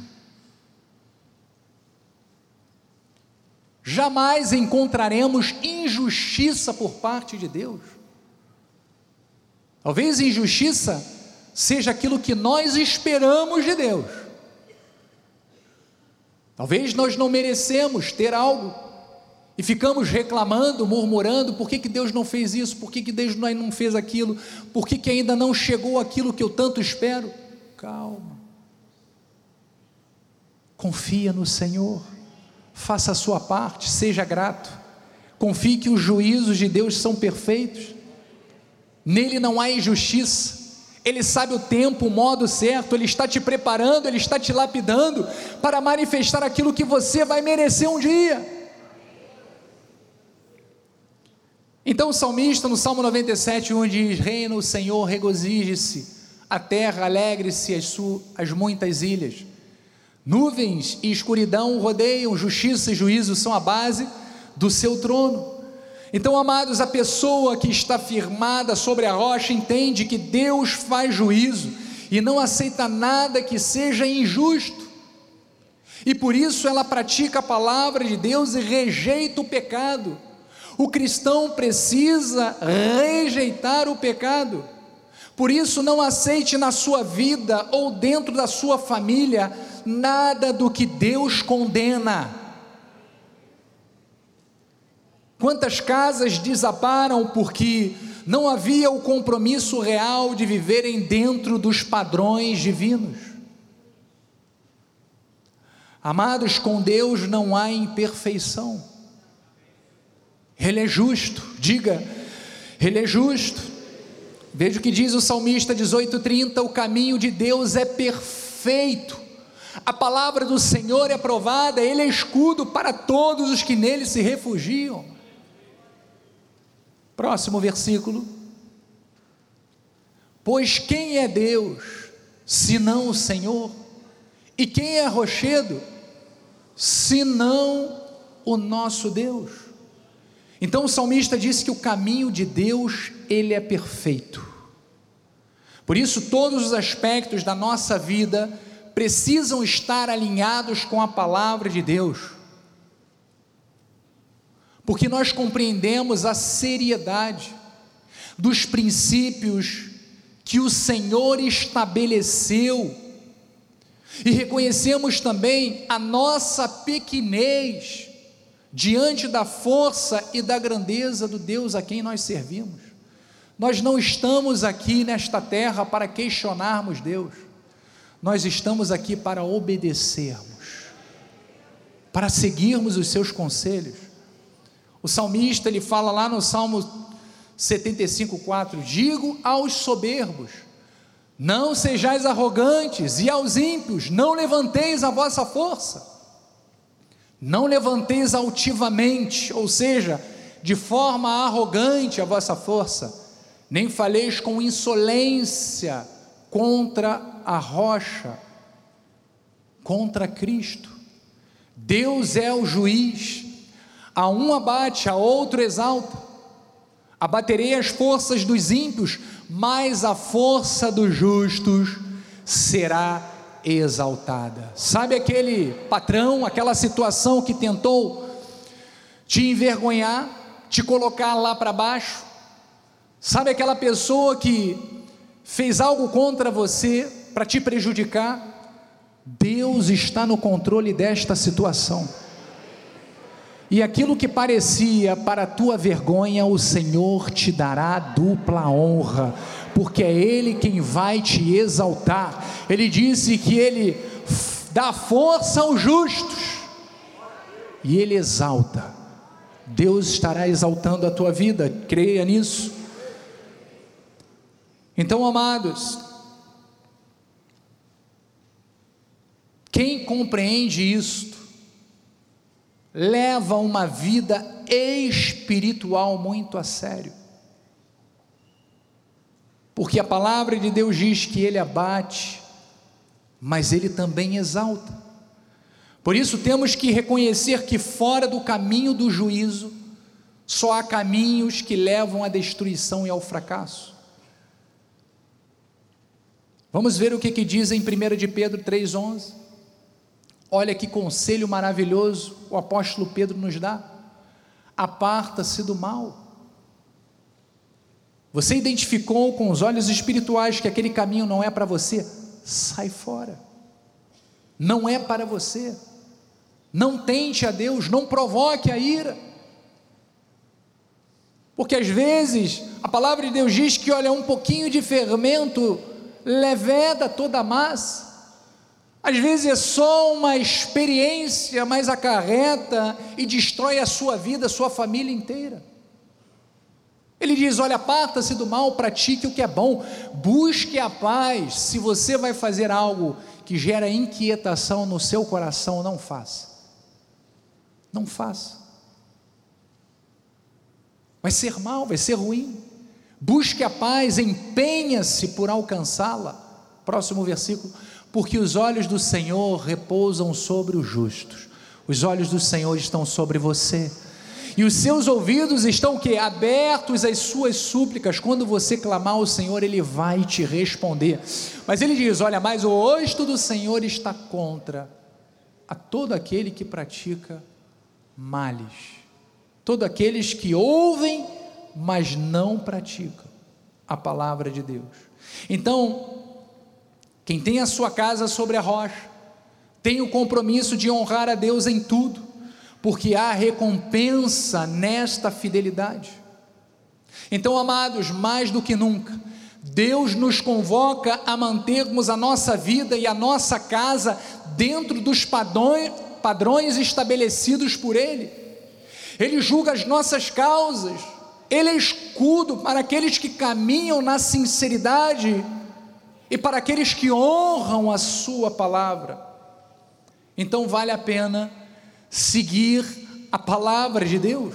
Jamais encontraremos injustiça por parte de Deus. Talvez injustiça seja aquilo que nós esperamos de Deus. Talvez nós não merecemos ter algo e ficamos reclamando, murmurando: por que, que Deus não fez isso? Por que, que Deus não fez aquilo? Por que, que ainda não chegou aquilo que eu tanto espero? Calma. Confia no Senhor, faça a sua parte, seja grato. Confie que os juízos de Deus são perfeitos Nele não há injustiça. Ele sabe o tempo, o modo certo, Ele está te preparando, Ele está te lapidando para manifestar aquilo que você vai merecer um dia. Então o salmista, no Salmo 97, onde diz: Reina o Senhor, regozije-se, a terra alegre-se, as, as muitas ilhas. Nuvens e escuridão rodeiam, justiça e juízo são a base do seu trono. Então, amados, a pessoa que está firmada sobre a rocha entende que Deus faz juízo e não aceita nada que seja injusto. E por isso ela pratica a palavra de Deus e rejeita o pecado. O cristão precisa rejeitar o pecado, Por isso, não aceite na sua vida ou dentro da sua família nada do que Deus condena. Quantas casas desabaram porque não havia o compromisso real de viverem dentro dos padrões divinos? Amados, com Deus não há imperfeição. Ele é justo, diga, Ele é justo. Veja o que diz o salmista 18:30, o caminho de Deus é perfeito. A palavra do Senhor é aprovada, ele é escudo para todos os que nele se refugiam. Próximo versículo. Pois quem é Deus, senão o Senhor? E quem é rochedo, senão o nosso Deus? Então o salmista disse que o caminho de Deus, ele é perfeito. Por isso todos os aspectos da nossa vida precisam estar alinhados com a palavra de Deus. Porque nós compreendemos a seriedade dos princípios que o Senhor estabeleceu e reconhecemos também a nossa pequenez diante da força e da grandeza do Deus a quem nós servimos. Nós não estamos aqui nesta terra para questionarmos Deus, nós estamos aqui para obedecermos, para seguirmos os seus conselhos. O salmista ele fala lá no Salmo 75:4, digo aos soberbos: não sejais arrogantes, e aos ímpios, não levanteis a vossa força. Não levanteis altivamente, ou seja, de forma arrogante a vossa força, nem faleis com insolência contra a rocha, contra Cristo. Deus é o juiz, a um abate, a outro exalta. Abaterei as forças dos ímpios, mas a força dos justos será exaltada. Sabe aquele patrão, aquela situação que tentou te envergonhar, te colocar lá para baixo? Sabe aquela pessoa que fez algo contra você para te prejudicar? Deus está no controle desta situação. E aquilo que parecia para a tua vergonha, o Senhor te dará dupla honra porque é Ele quem vai te exaltar. Ele disse que Ele dá força aos justos e Ele exalta. Deus estará exaltando a tua vida, creia nisso. Então, amados, quem compreende isto, leva uma vida espiritual muito a sério. Porque a palavra de Deus diz que ele abate, mas ele também exalta. Por isso temos que reconhecer que fora do caminho do juízo, só há caminhos que levam à destruição e ao fracasso. Vamos ver o que, que diz em 1 de Pedro 3,11. Olha que conselho maravilhoso o apóstolo Pedro nos dá. Aparta-se do mal. Você identificou com os olhos espirituais que aquele caminho não é para você? Sai fora. Não é para você. Não tente a Deus, não provoque a ira. Porque às vezes a palavra de Deus diz que, olha, um pouquinho de fermento leveda toda a massa. Às vezes é só uma experiência, mas acarreta e destrói a sua vida, a sua família inteira. Ele diz: Olha, aparta-se do mal, pratique o que é bom, busque a paz. Se você vai fazer algo que gera inquietação no seu coração, não faça. Não faça. Vai ser mal, vai ser ruim. Busque a paz, empenha-se por alcançá-la. Próximo versículo. Porque os olhos do Senhor repousam sobre os justos, os olhos do Senhor estão sobre você e os seus ouvidos estão que abertos às suas súplicas. Quando você clamar ao Senhor, ele vai te responder. Mas ele diz: "Olha, mas o rosto do Senhor está contra a todo aquele que pratica males. Todos aqueles que ouvem, mas não praticam a palavra de Deus." Então, quem tem a sua casa sobre a rocha, tem o compromisso de honrar a Deus em tudo, porque há recompensa nesta fidelidade. Então, amados, mais do que nunca, Deus nos convoca a mantermos a nossa vida e a nossa casa dentro dos padrões, padrões estabelecidos por Ele. Ele julga as nossas causas, Ele é escudo para aqueles que caminham na sinceridade e para aqueles que honram a Sua palavra. Então vale a pena seguir a palavra de Deus.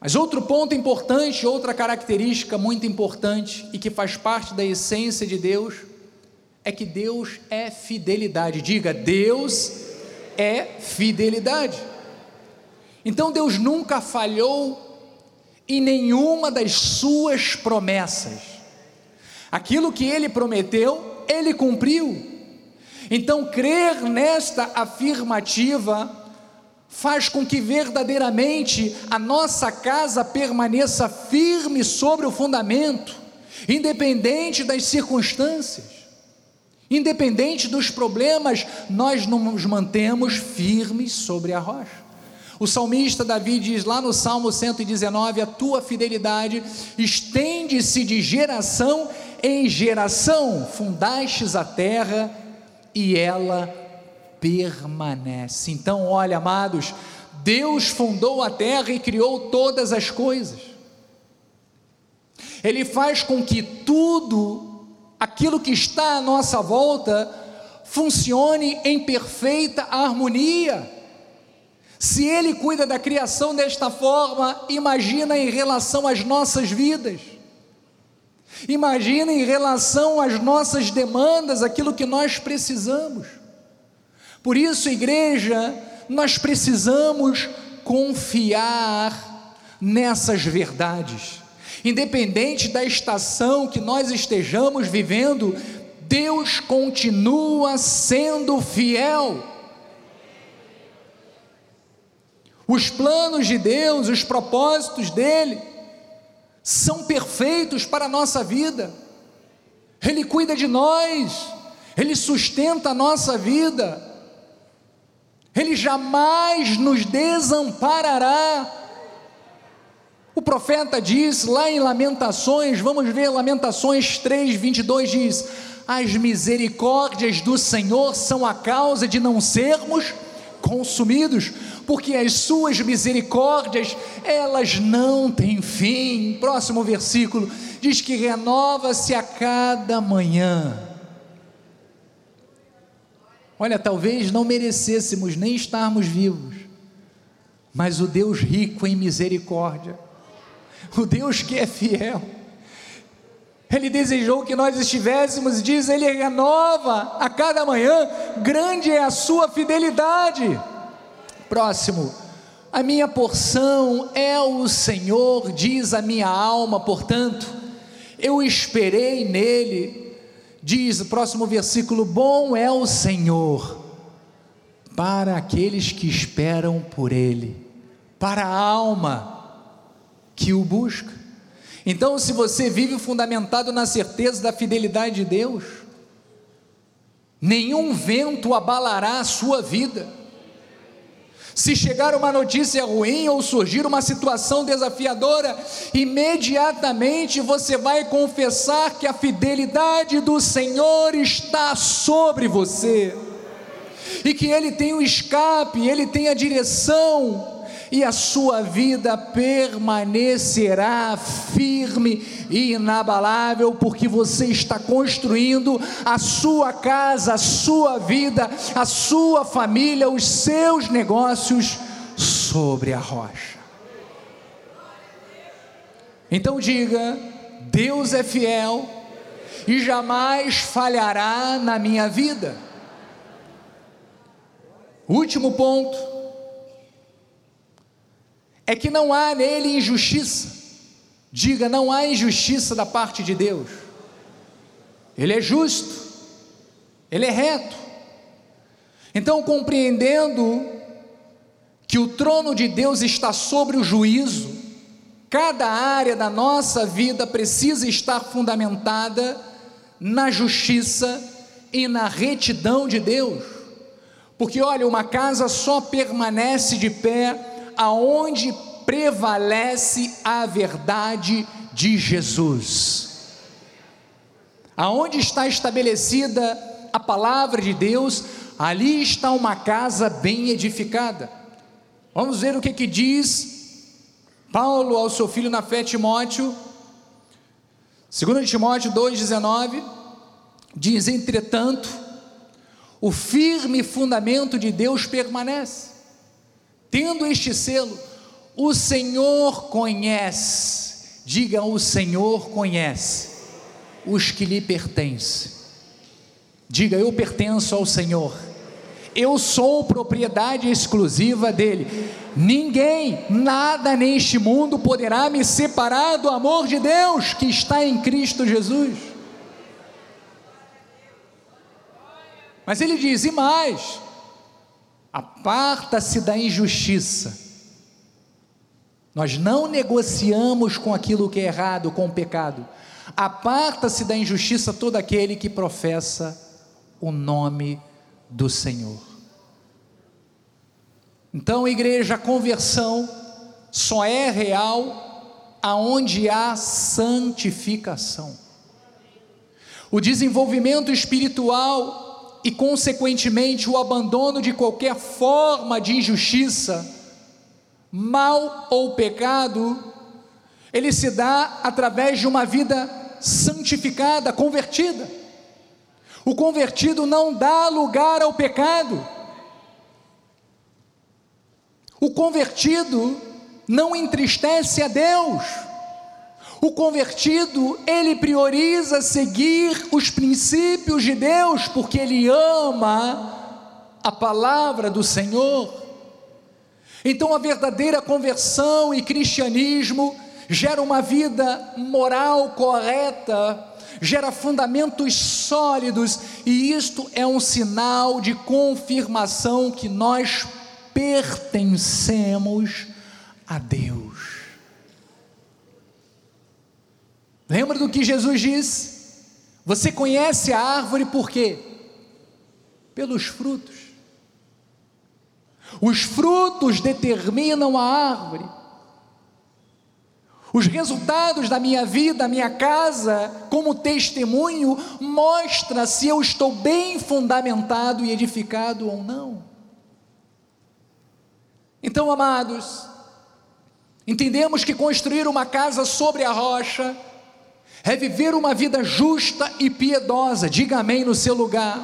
Mas outro ponto importante, outra característica muito importante e que faz parte da essência de Deus, é que Deus é fidelidade. Diga, Deus é fidelidade. Então Deus nunca falhou em nenhuma das suas promessas. Aquilo que ele prometeu, ele cumpriu. Então, crer nesta afirmativa faz com que verdadeiramente a nossa casa permaneça firme sobre o fundamento, independente das circunstâncias, independente dos problemas, nós nos mantemos firmes sobre a rocha. O salmista Davi diz lá no Salmo 119: A tua fidelidade estende-se de geração em geração, fundastes a terra e ela permanece. Então, olha, amados, Deus fundou a terra e criou todas as coisas. Ele faz com que tudo aquilo que está à nossa volta funcione em perfeita harmonia. Se Ele cuida da criação desta forma, imagina em relação às nossas vidas. Imagina em relação às nossas demandas, aquilo que nós precisamos. Por isso, igreja, nós precisamos confiar nessas verdades. Independente da estação que nós estejamos vivendo, Deus continua sendo fiel. Os planos de Deus, os propósitos dele, são perfeitos para a nossa vida. Ele cuida de nós, ele sustenta a nossa vida. Ele jamais nos desamparará. O profeta diz lá em Lamentações, vamos ver Lamentações 3, 22 diz: As misericórdias do Senhor são a causa de não sermos consumidos, porque as suas misericórdias, elas não têm fim. Próximo versículo diz que renova-se a cada manhã. Olha, talvez não merecêssemos nem estarmos vivos, mas o Deus rico em misericórdia, o Deus que é fiel, Ele desejou que nós estivéssemos, diz, Ele renova a cada manhã, grande é a sua fidelidade. Próximo, a minha porção é o Senhor, diz a minha alma, portanto, eu esperei nele, Diz o próximo versículo: Bom é o Senhor para aqueles que esperam por Ele, para a alma que o busca. Então, se você vive fundamentado na certeza da fidelidade de Deus, nenhum vento abalará a sua vida se chegar uma notícia ruim ou surgir uma situação desafiadora, imediatamente você vai confessar que a fidelidade do Senhor está sobre você, e que Ele tem o escape, Ele tem a direção, e a sua vida permanecerá firme e inabalável, porque você está construindo a sua casa, a sua vida, a sua família, os seus negócios sobre a rocha. Então diga: Deus é fiel e jamais falhará na minha vida. Último ponto é que não há nele injustiça. Diga, não há injustiça da parte de Deus. Ele é justo, ele é reto. Então, compreendendo que o trono de Deus está sobre o juízo, cada área da nossa vida precisa estar fundamentada na justiça e na retidão de Deus. Porque olha, uma casa só permanece de pé aonde prevalece a verdade de Jesus. Aonde está estabelecida a palavra de Deus, ali está uma casa bem edificada. Vamos ver o que, que diz Paulo ao seu filho na fé, Timóteo, 2 Timóteo 2,19, diz: Entretanto, o firme fundamento de Deus permanece, tendo este selo, o Senhor conhece, diga o Senhor conhece os que lhe pertencem. Diga, eu pertenço ao Senhor eu sou propriedade exclusiva dele. Ninguém, nada neste mundo poderá me separar do amor de Deus que está em Cristo Jesus. Mas ele diz: e mais, aparta-se da injustiça. Nós não negociamos com aquilo que é errado, com o pecado. Aparta-se da injustiça todo aquele que professa o nome do Senhor. Então, igreja, a conversão só é real aonde há santificação. O desenvolvimento espiritual e, consequentemente, o abandono de qualquer forma de injustiça, mal ou pecado, ele se dá através de uma vida santificada, convertida. O convertido não dá lugar ao pecado. O convertido não entristece a Deus. O convertido, ele prioriza seguir os princípios de Deus, porque ele ama a palavra do Senhor. Então, a verdadeira conversão e cristianismo gera uma vida moral correta, gera fundamentos sólidos, e isto é um sinal de confirmação que nós pertencemos a Deus. Lembra do que Jesus disse? Você conhece a árvore por quê? Pelos frutos. Os frutos determinam a árvore. Os resultados da minha vida, da minha casa, como testemunho, mostra se eu estou bem fundamentado e edificado ou não. Então, amados, entendemos que construir uma casa sobre a rocha é viver uma vida justa e piedosa. Diga amém no seu lugar.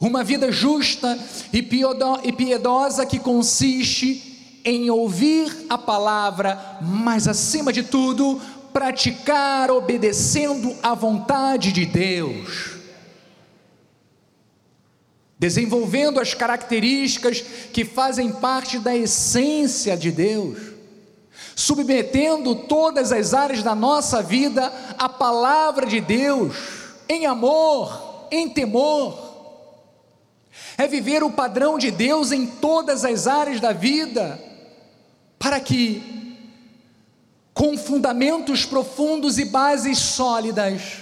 Uma vida justa e piedosa que consiste em ouvir a palavra, mas acima de tudo, praticar obedecendo à vontade de Deus. Desenvolvendo as características que fazem parte da essência de Deus, submetendo todas as áreas da nossa vida à palavra de Deus, em amor, em temor. É viver o padrão de Deus em todas as áreas da vida para que, com fundamentos profundos e bases sólidas,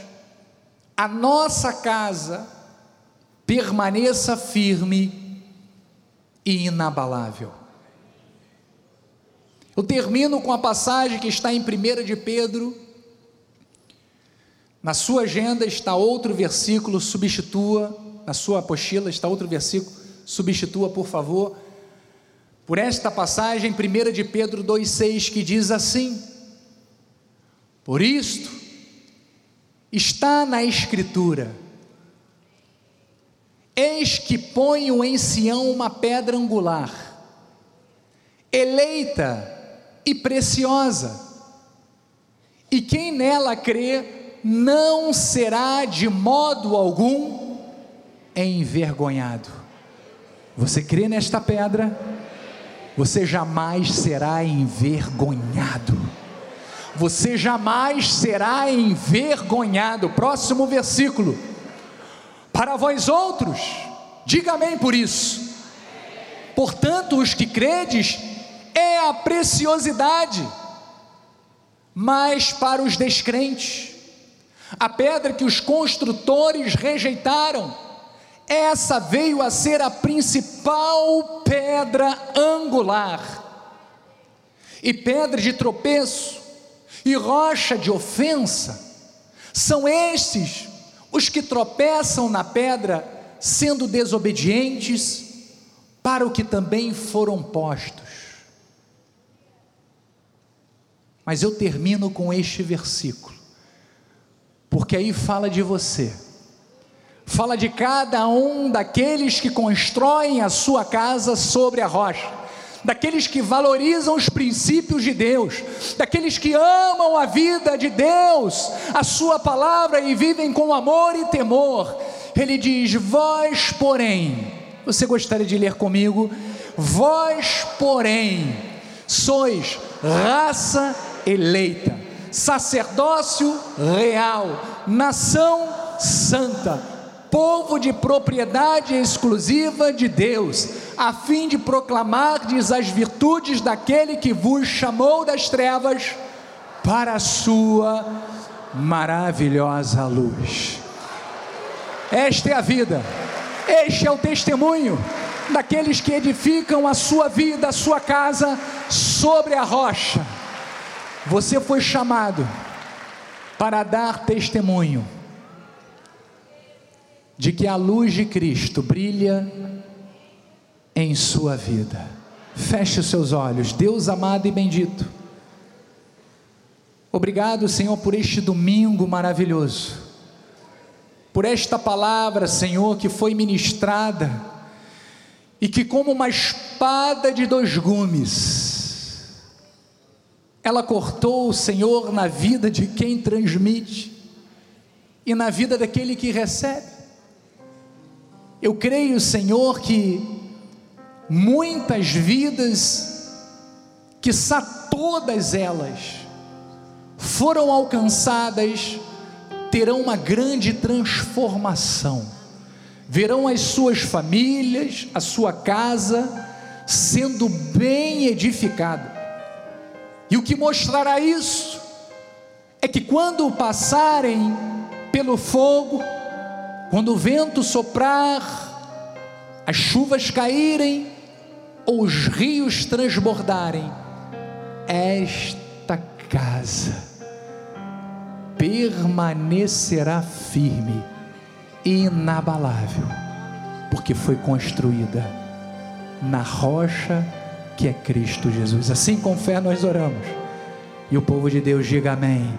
a nossa casa permaneça firme e inabalável. Eu termino com a passagem que está em 1 de Pedro. Na sua agenda está outro versículo, substitua, na sua apostila está outro versículo, substitua, por favor por esta passagem, 1 de Pedro 2,6, que diz assim: Por isto, está na Escritura, eis que ponho em Sião uma pedra angular, eleita e preciosa, e quem nela crê não será de modo algum envergonhado. Você crê nesta pedra? você jamais será envergonhado. Você jamais será envergonhado. Próximo versículo. Para vós outros, diga amém por isso. Portanto, os que credes é a preciosidade, mas para os descrentes, a pedra que os construtores rejeitaram, essa veio a ser a principal pedra angular. E pedra de tropeço e rocha de ofensa são estes os que tropeçam na pedra, sendo desobedientes para o que também foram postos. Mas eu termino com este versículo, porque aí fala de você, fala de cada um daqueles que constroem a sua casa sobre a rocha daqueles que valorizam os princípios de Deus, daqueles que amam a vida de Deus, a Sua palavra e vivem com amor e temor. Ele diz: Vós, porém, você gostaria de ler comigo? Vós, porém, sois raça eleita, sacerdócio real, nação santa povo de propriedade exclusiva de Deus, a fim de proclamardes as virtudes daquele que vos chamou das trevas para a sua maravilhosa luz. Esta é a vida, este é o testemunho daqueles que edificam a sua vida, a sua casa sobre a rocha. Você foi chamado para dar testemunho de que a luz de Cristo brilha em sua vida. Feche os seus olhos, Deus amado e bendito. Obrigado, Senhor, por este domingo maravilhoso, por esta palavra, Senhor, que foi ministrada e que, como uma espada de dois gumes, ela cortou, Senhor, na vida de quem transmite e na vida daquele que recebe. Eu creio, Senhor, que muitas vidas, que todas elas, foram alcançadas, terão uma grande transformação, verão as suas famílias, a sua casa sendo bem edificada. E o que mostrará isso é que quando passarem pelo fogo, quando o vento soprar, as chuvas caírem ou os rios transbordarem, esta casa permanecerá firme, inabalável, porque foi construída na rocha que é Cristo Jesus. Assim com fé nós oramos. E o povo de Deus diga amém.